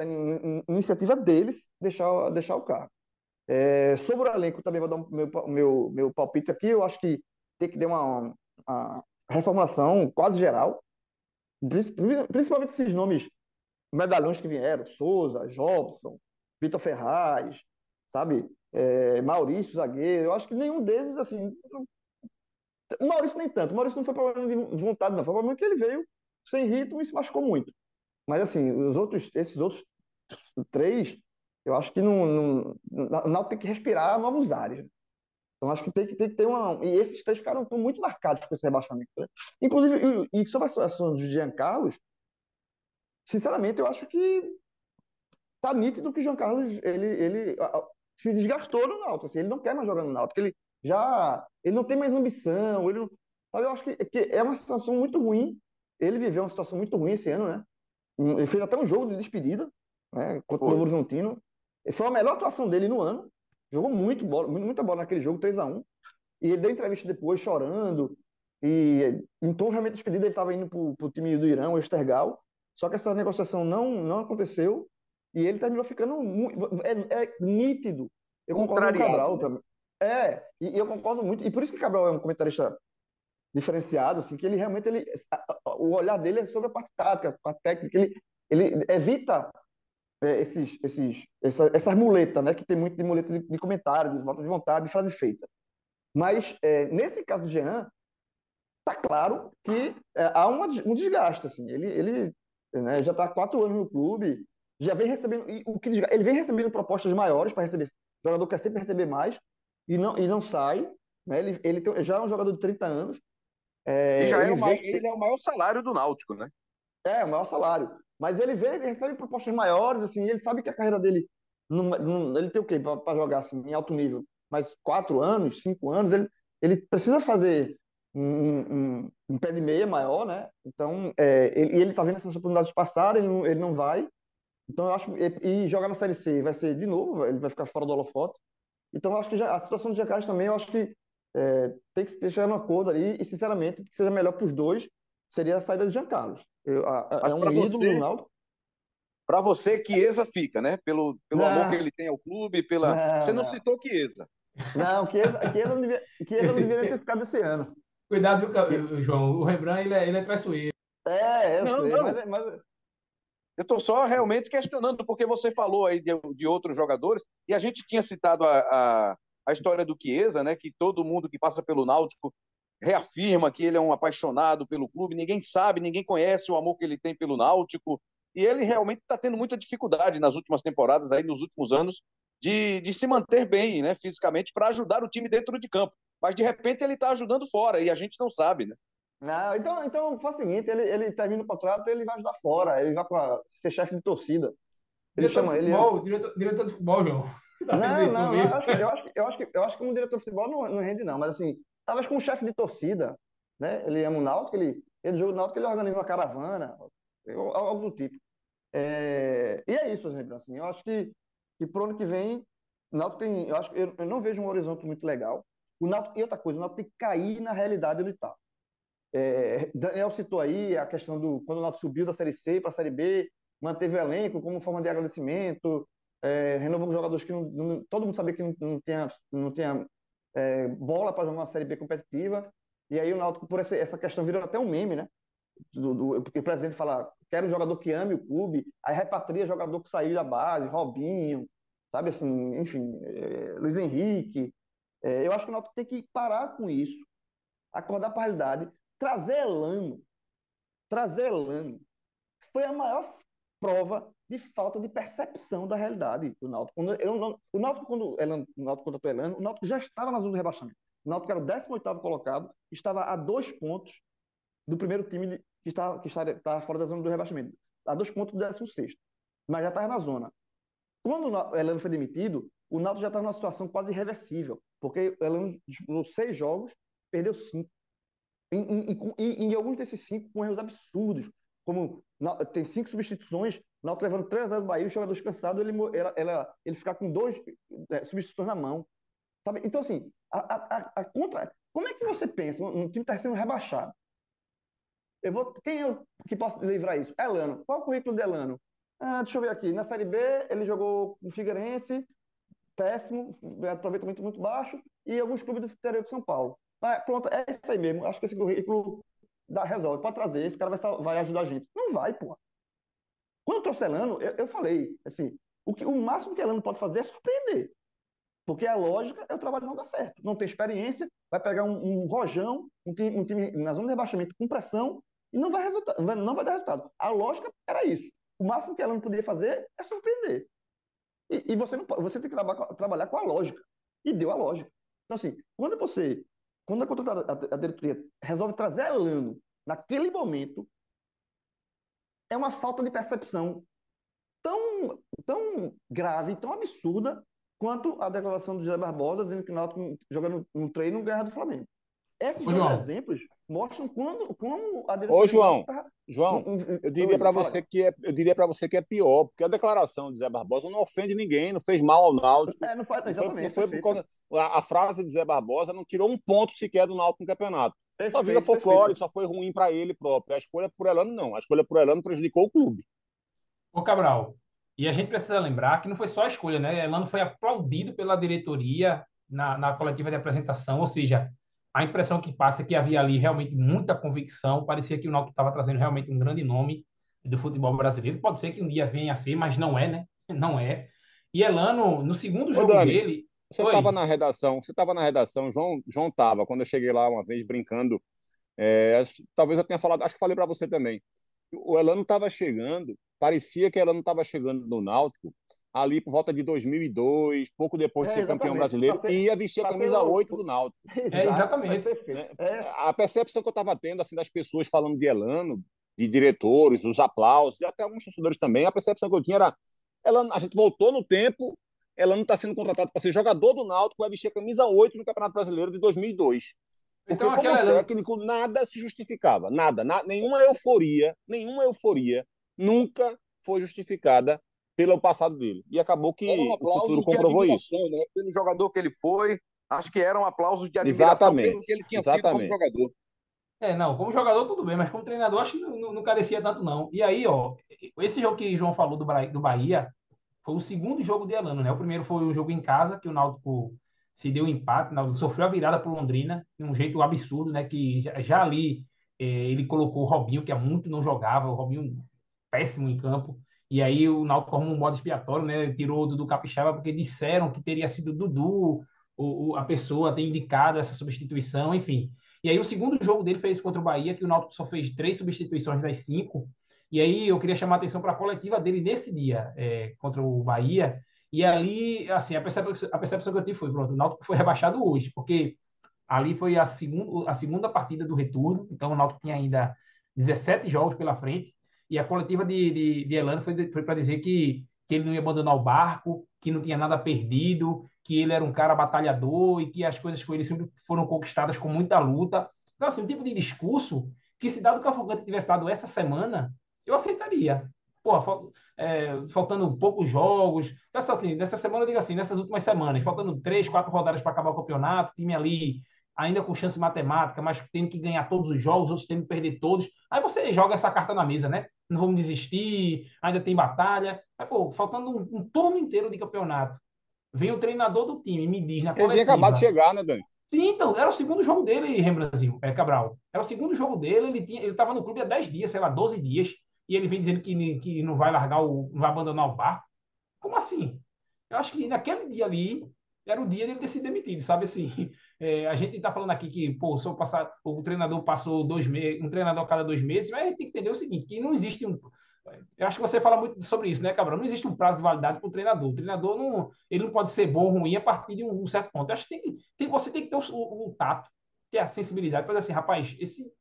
iniciativa deles, deixar, deixar o cargo. É, sobre o elenco, também vou dar o meu, meu, meu palpite aqui. Eu acho que tem que ter uma, uma reformulação quase geral, principalmente esses nomes medalhões que vieram, Souza, Jobson, Vitor Ferraz, sabe? É, Maurício, zagueiro. Eu acho que nenhum deles, assim. O Maurício nem tanto. O Maurício não foi problema de vontade, não. Foi problema que ele veio sem ritmo e se machucou muito. Mas, assim, os outros, esses outros três, eu acho que não, não, não tem que respirar novos ares. Então, acho que tem que, tem que ter uma. E esses três ficaram muito marcados com esse rebaixamento. Né? Inclusive, e, e sobre a situação do Jean Carlos, sinceramente, eu acho que tá nítido que o Jean Carlos ele, ele se desgastou no Náutico. Assim, ele não quer mais jogar no Náutico. Ele já ele não tem mais ambição. Ele não, sabe, eu acho que, que é uma situação muito ruim. Ele viveu uma situação muito ruim esse ano, né? Ele fez até um jogo de despedida né, contra o Novo Horizontino. Foi a melhor atuação dele no ano. Jogou muito bola, muita bola naquele jogo, 3 a 1 E ele deu entrevista depois chorando. E em tom realmente despedida, ele estava indo para o time do Irã, o Estergal. Só que essa negociação não, não aconteceu e ele terminou ficando muito, é, é nítido. Eu concordo com o Cabral. Né? É, e, eu concordo muito. E por isso que o Cabral é um comentarista diferenciado, assim, que ele realmente ele, o olhar dele é sobre a parte tática, a técnica. Ele, ele evita é, esses, esses, essa, essas muletas, né? Que tem muito de muleta de, de comentário, de volta de vontade, de frase feita. Mas é, nesse caso de Jean, tá claro que é, há uma, um desgaste. Assim. Ele, ele né, já está há quatro anos no clube, já vem recebendo. o que ele vem recebendo propostas maiores para receber. O jogador quer sempre receber mais e não, e não sai. Né? Ele, ele tem, já é um jogador de 30 anos. É, já é o maior, ele é o maior salário do Náutico, né? É, o maior salário. Mas ele vê, ele recebe propostas maiores, assim, ele sabe que a carreira dele. Não, não, ele tem o quê para jogar assim, em alto nível? Mas quatro anos, cinco anos, ele, ele precisa fazer um, um, um pé de meia maior, né? Então, é, ele, ele tá vendo essas oportunidades passar, ele ele não vai. Então, eu acho e, e jogar na Série C vai ser de novo, ele vai ficar fora do holofote. Então, eu acho que já, a situação do Giancarlo também, eu acho que é, tem que deixar um acordo ali e, sinceramente, que seja melhor para os dois seria a saída do Giancarlo. Eu, a, a, é um ídolo do Náutico. Para você, Chiesa fica, né? Pelo, pelo amor que ele tem ao clube, pela. Não, você não, não. citou Chiesa. Não, Chiesa, Chiesa, não, devia, Chiesa não deveria ter [LAUGHS] ficado esse ano. Cuidado, viu, João? O Rembrandt ele é, ele é traiçoeiro. É, eu não, sei, não. Mas, mas... Eu estou só realmente questionando, porque você falou aí de, de outros jogadores, e a gente tinha citado a, a, a história do Chiesa, né? Que todo mundo que passa pelo Náutico reafirma que ele é um apaixonado pelo clube, ninguém sabe, ninguém conhece o amor que ele tem pelo Náutico, e ele realmente está tendo muita dificuldade nas últimas temporadas, aí nos últimos anos, de, de se manter bem né, fisicamente para ajudar o time dentro de campo. Mas de repente ele está ajudando fora e a gente não sabe, né? Não, então, então faz o seguinte, ele, ele termina o contrato, ele vai ajudar fora, ele vai para ser chefe de torcida. Ele diretor chama de futebol, ele. Diretor, diretor de futebol, João. [LAUGHS] Tá não, não, eu acho, eu, acho, eu, acho que, eu acho que como diretor de futebol não, não rende, não, mas assim, talvez como chefe de torcida, né? Ele ama o Náutico, ele, ele joga o Náutico, ele organiza uma caravana, algo do tipo. É, e é isso, exemplo, assim, eu acho que, que pro ano que vem, o Náutico tem, eu acho eu, eu não vejo um horizonte muito legal. O Náutico, e outra coisa, o Náutico tem que cair na realidade onde está. É, Daniel citou aí a questão do quando o Náutico subiu da Série C para a Série B, manteve o elenco como forma de agradecimento, é, renovou com jogadores que não, não, todo mundo sabia que não, não tinha, não tinha é, bola para jogar uma Série B competitiva. E aí o Náutico, por essa, essa questão, virou até um meme, né? Do, do, o presidente fala, quero um jogador que ame o clube, aí repatria jogador que saiu da base, Robinho, sabe assim, enfim, é, Luiz Henrique. É, eu acho que o Náutico tem que parar com isso, acordar para a realidade, trazer Elano, trazer Elano. Foi a maior prova de falta de percepção da realidade do Náutico. Quando, eu, o Náutico, quando o Náutico contratou Elano, o Náutico já estava na zona do rebaixamento. O Náutico era o 18º colocado, estava a dois pontos do primeiro time que estava, que estava fora da zona do rebaixamento. A dois pontos do 16º. Mas já estava na zona. Quando o Elano foi demitido, o Náutico já estava numa situação quase irreversível, porque o Elano disputou seis jogos, perdeu cinco. Em, em, em, em, alguns desses cinco, com erros absurdos, como tem cinco substituições, o Náutico levando 3 a 0 do Bahia, o jogador descansado, ele, ela, ela, ele ficar com dois é, substituições na mão. Sabe? Então, assim, a, a, a, contra... como é que você pensa? Um, time está sendo rebaixado. Eu vou... Quem eu que posso livrar isso? Elano. Qual é o currículo de Elano? Ah, deixa eu ver aqui. Na Série B, ele jogou no Figueirense, péssimo, aproveitamento muito baixo, e alguns clubes do interior de São Paulo. Mas, pronto, é isso aí mesmo. Acho que esse currículo dá, resolve. Pode trazer, esse cara vai, vai ajudar a gente. Não vai, porra. Quando trouxe Elano, eu, eu falei, assim, o, que, o máximo que Elano pode fazer é surpreender. Porque a lógica é o trabalho não dar certo. Não tem experiência, vai pegar um, um rojão, um time, um time, na zona de rebaixamento com pressão e não vai, resulta, não vai dar resultado. A lógica era isso. O máximo que ela não podia fazer é surpreender. E, e você, não, você tem que trabalhar, trabalhar com a lógica. E deu a lógica. Então, assim, quando você, quando a, a, a diretoria resolve trazer Elano naquele momento, é uma falta de percepção tão, tão grave, tão absurda, quanto a declaração do José Barbosa dizendo que o Náutico jogando no treino ganha do Flamengo. Esses Ô, dois exemplos mostram quando, como a diretoria... Ô, João, tá... João, eu diria para você que é, eu diria para você que é pior, porque a declaração de Zé Barbosa não ofende ninguém, não fez mal ao Náutico. É, não, exatamente, não foi, não foi por a, a, frase de Zé Barbosa não tirou um ponto sequer do Náutico no campeonato. Perfeito, só vira folclore, só foi ruim para ele próprio. A escolha por Elano não, a escolha por Elano prejudicou o clube. Ô Cabral, e a gente precisa lembrar que não foi só a escolha, né? Elano foi aplaudido pela diretoria na, na coletiva de apresentação, ou seja, a impressão que passa é que havia ali realmente muita convicção, parecia que o Náutico estava trazendo realmente um grande nome do futebol brasileiro. Pode ser que um dia venha a ser, mas não é, né? [LAUGHS] Não é. E Elano, no segundo jogo Dani, dele. Você estava na redação, você estava na redação, João João estava, quando eu cheguei lá uma vez brincando É, talvez eu tenha falado, acho que falei para você também. O Elano estava chegando, parecia que o Elano estava chegando no Náutico ali por volta de 2002, pouco depois de é, ser campeão brasileiro, e ia vestir a camisa ter... 8 do Náutico. É, exatamente. Né? A percepção que eu estava tendo assim, das pessoas falando de Elano, de diretores, os aplausos, e até alguns torcedores também, a percepção que eu tinha era Elano, a gente voltou no tempo, Elano está sendo contratado para ser jogador do Náutico, vai vestir a camisa 8 no Campeonato Brasileiro de 2002. Porque então, como técnico, nada se justificava, nada, na, nenhuma euforia, nenhuma euforia nunca foi justificada pelo passado dele. E acabou que um o futuro comprovou isso. Né? Pelo jogador que ele foi, acho que eram aplausos de admiração Exatamente. pelo que ele tinha Exatamente. como jogador. É, não, como jogador tudo bem, mas como treinador acho que não, não, não carecia tanto não. E aí, ó, esse jogo que o João falou do, do Bahia foi o segundo jogo de Elano, né? O primeiro foi o jogo em casa, que o Náutico se deu um empate, Náutico sofreu a virada por Londrina, de um jeito absurdo, né? Que já, já ali eh, ele colocou o Robinho, que há muito não jogava, o Robinho péssimo em campo. E aí o Náutico arrumou um modo expiatório, né? Tirou o Dudu Capixaba porque disseram que teria sido Dudu, o, a pessoa ter indicado essa substituição, enfim. E aí o segundo jogo dele fez contra o Bahia, que o Náutico só fez três substituições das cinco. E aí eu queria chamar a atenção para a coletiva dele nesse dia, é, contra o Bahia. E ali, assim, a percepção, a percepção que eu tive foi, pronto, o Náutico foi [LAUGHS] rebaixado hoje, porque ali foi a, segundo, a segunda partida do retorno, então o Náutico tinha ainda 17 jogos pela frente, e a coletiva de, de, de Elano foi, foi para dizer que, que ele não ia abandonar o barco, que não tinha nada perdido, que ele era um cara batalhador e que as coisas com ele sempre foram conquistadas com muita luta. Então, assim, um tipo de discurso que se dado o Cavalcante tivesse dado essa semana, eu aceitaria. Pô, é, faltando poucos jogos. Nessa, assim, nessa semana, eu digo assim, nessas últimas semanas, faltando três, quatro rodadas para acabar o campeonato, time ali ainda com chance matemática, mas tendo que ganhar todos os jogos, outros tendo que perder todos. Aí você joga essa carta na mesa, né? Não vamos desistir, ainda tem batalha. Aí, pô, faltando um, um turno inteiro de campeonato. Vem o treinador do time, me diz na coletiva. Ele tinha acabado de chegar, né, Dani? Sim, então, era o segundo jogo dele, Rembrasil, é, Cabral. Era o segundo jogo dele, ele tinha, ele estava no clube há 10 dias, sei lá, 12 dias, e ele vem dizendo que, que não vai largar o. não vai abandonar o barco. Como assim? Eu acho que naquele dia ali, era o dia dele ter se demitido, sabe assim? [LAUGHS] É, a gente está falando aqui que, pô, se passar, o treinador passou dois meses, um treinador a cada dois meses, mas a gente tem que entender o seguinte, que não existe um. Eu acho que você fala muito sobre isso, né, Cabral? Não existe um prazo de validade para o treinador. O treinador não, ele não pode ser bom ou ruim a partir de um, um certo ponto. Eu acho que tem, tem, você tem que ter o, o, o tato, ter a sensibilidade para dizer assim, rapaz, esse,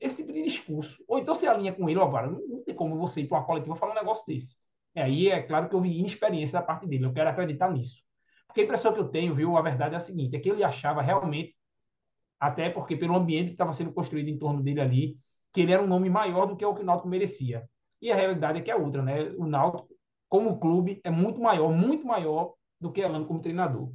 esse tipo de discurso. Ou então você alinha com ele, agora, não, tem como você ir para uma coletiva falar um negócio desse. E aí é claro que eu vi inexperiência da parte dele, eu quero acreditar nisso. Porque a impressão que eu tenho, viu, a verdade é a seguinte, é que ele achava realmente, até porque pelo ambiente que estava sendo construído em torno dele ali, que ele era um nome maior do que o que o Náutico merecia. E a realidade é que é outra, né? O Náutico, como clube, é muito maior, muito maior do que Elano como treinador.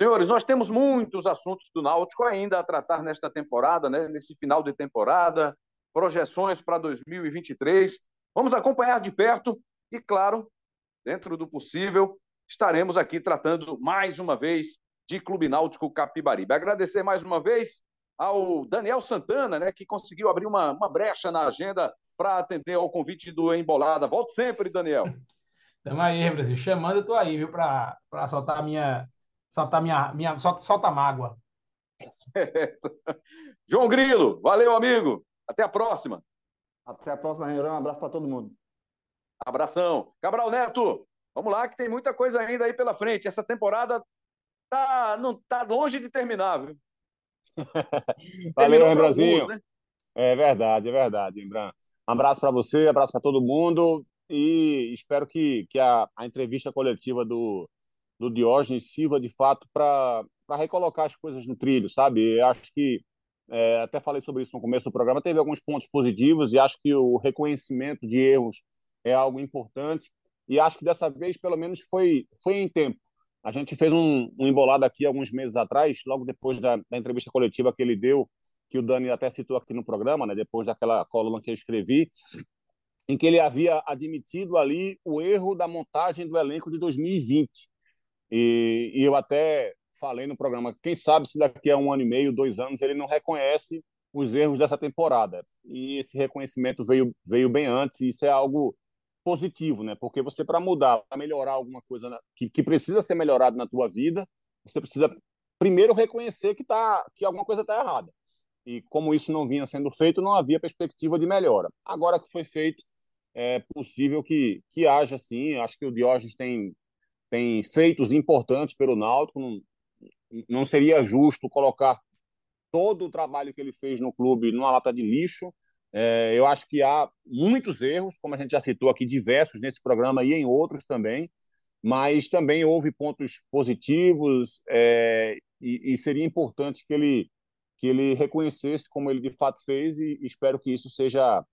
Senhores, nós temos muitos assuntos do Náutico ainda a tratar nesta temporada, né? nesse final de temporada, projeções para 2023. Vamos acompanhar de perto e, claro, dentro do possível, estaremos aqui tratando mais uma vez de Clube Náutico Capibaribe. Agradecer mais uma vez ao Daniel Santana, né, que conseguiu abrir uma, uma brecha na agenda para atender ao convite do Embolada. Volte sempre, Daniel. Tamo aí, Brasil. Chamando, eu tô aí, viu, para soltar a minha. Soltar minha. minha solta, solta a mágoa. [LAUGHS] João Grilo, valeu, amigo. Até a próxima. Até a próxima, reunião. Um abraço para todo mundo. Abração. Cabral Neto, Vamos lá, que tem muita coisa ainda aí pela frente. Essa temporada tá, não tá longe de terminar, viu? [LAUGHS] Valeu, Brasil. Né? É verdade, é verdade, Embran. Um abraço para você, um abraço para todo mundo e espero que, que a, a entrevista coletiva do, do Diógenes sirva de fato para recolocar as coisas no trilho, sabe? Eu acho que, é, até falei sobre isso no começo do programa, teve alguns pontos positivos e acho que o reconhecimento de erros é algo importante e acho que dessa vez, pelo menos, foi, foi em tempo. A gente fez um, um embolado aqui alguns meses atrás, logo depois da, da, entrevista coletiva que ele deu, que o Dani até citou aqui no programa, né, depois daquela coluna que eu escrevi, em que ele havia admitido ali o erro da montagem do elenco de 2020. E, e eu até falei no programa, quem sabe se daqui a um ano e meio, dois anos, ele não reconhece os erros dessa temporada. E esse reconhecimento veio, veio bem antes, e isso é algo positivo, né? Porque você, para mudar, para melhorar alguma coisa que, que precisa ser melhorado na tua vida, você precisa primeiro reconhecer que, tá, que alguma coisa está errada. e como isso não vinha sendo feito, não havia perspectiva de melhora. Agora que foi feito, é possível que, que haja sim. Acho que o Diógenes tem, tem feitos importantes pelo Náutico. Não, não seria justo colocar todo o trabalho que ele fez no clube numa lata de lixo. É, eu acho que há muitos erros, como a gente já citou aqui, diversos nesse programa e em outros também, mas também houve pontos positivos é, e, e, seria importante que ele, que ele reconhecesse como ele de fato fez e espero que isso seja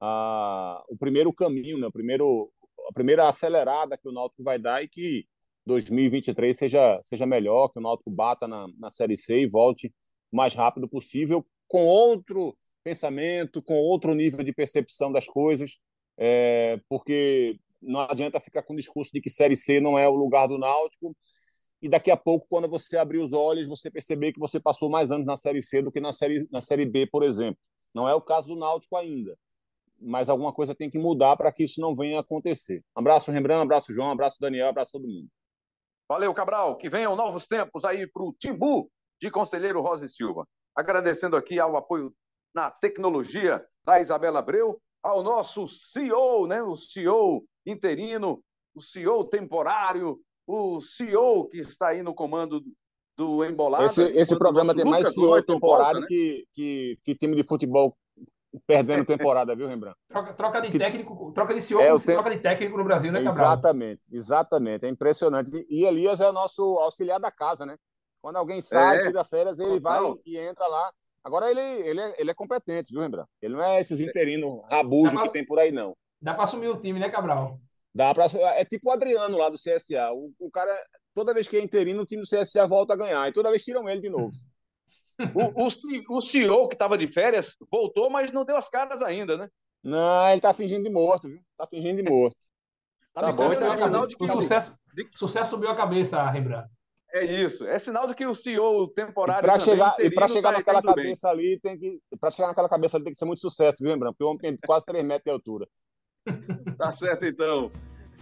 a, o primeiro caminho, né? o primeiro, a primeira acelerada que o Náutico vai dar e que 2023 seja, seja melhor, que o Náutico bata na, na Série C e volte o mais rápido possível, com outro pensamento, com outro nível de percepção das coisas, é, porque não adianta ficar com o discurso de que Série C não é o lugar do Náutico, e daqui a pouco, quando você abrir os olhos, você perceber que você passou mais anos na Série C do que na Série, na série B, por exemplo. Não é o caso do Náutico ainda, mas alguma coisa tem que mudar para que isso não venha a acontecer. Abraço, Rembrandt, abraço, João, abraço, Daniel, abraço todo mundo. Valeu, Cabral. Que venham novos tempos aí para o Timbu de Conselheiro Rosa e Silva. Agradecendo aqui ao apoio na tecnologia da Isabela Abreu, ao nosso CEO, né, o CEO interino, o CEO temporário, o CEO que está aí no comando do Embolado. Esse, esse programa tem mais CEO temporário né? que, que, que time de futebol perdendo temporada, viu, Rembrandt? Troca, troca de que... técnico, troca de CEO, é, troca de técnico no Brasil, né, Cabral? Exatamente, exatamente, é impressionante. E Elias é o nosso auxiliar da casa, né? Quando alguém sai, é. tira férias, ele vai e entra lá. Agora ele, ele, é, ele é competente, viu, Rembrandt? Ele não é esses interinos rabujos que tem por aí, não. Dá para assumir o time, né, Cabral? Dá pra, é tipo o Adriano lá do CSA. O, o cara, toda vez que é interino, o time do CSA volta a ganhar. E toda vez tiram ele de novo. O, o, [LAUGHS] o CEO que estava de férias voltou, mas não deu as caras ainda, né? Não, ele tá fingindo de morto, viu? Tá fingindo de morto. tá, tá bom, então é sinal de que o sucesso, de... sucesso subiu a cabeça, Rembrandt. É isso. É sinal de que o CEO temporário. Para chegar, e para chegar tá naquela cabeça bem. ali, tem que. Para chegar naquela cabeça ali tem que ser muito sucesso, viu, Rembrandt? Porque o homem tem quase 3 metros de altura. [LAUGHS] tá certo, então.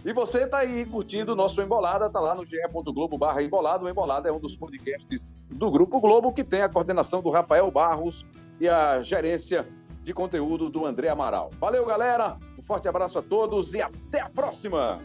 E você está aí curtindo o nosso Embolada, tá lá no ge.globo barra Embolada. O Embolada é um dos podcasts do Grupo Globo, que tem a coordenação do Rafael Barros e a gerência de conteúdo do André Amaral. Valeu, galera! Um forte abraço a todos e até a próxima!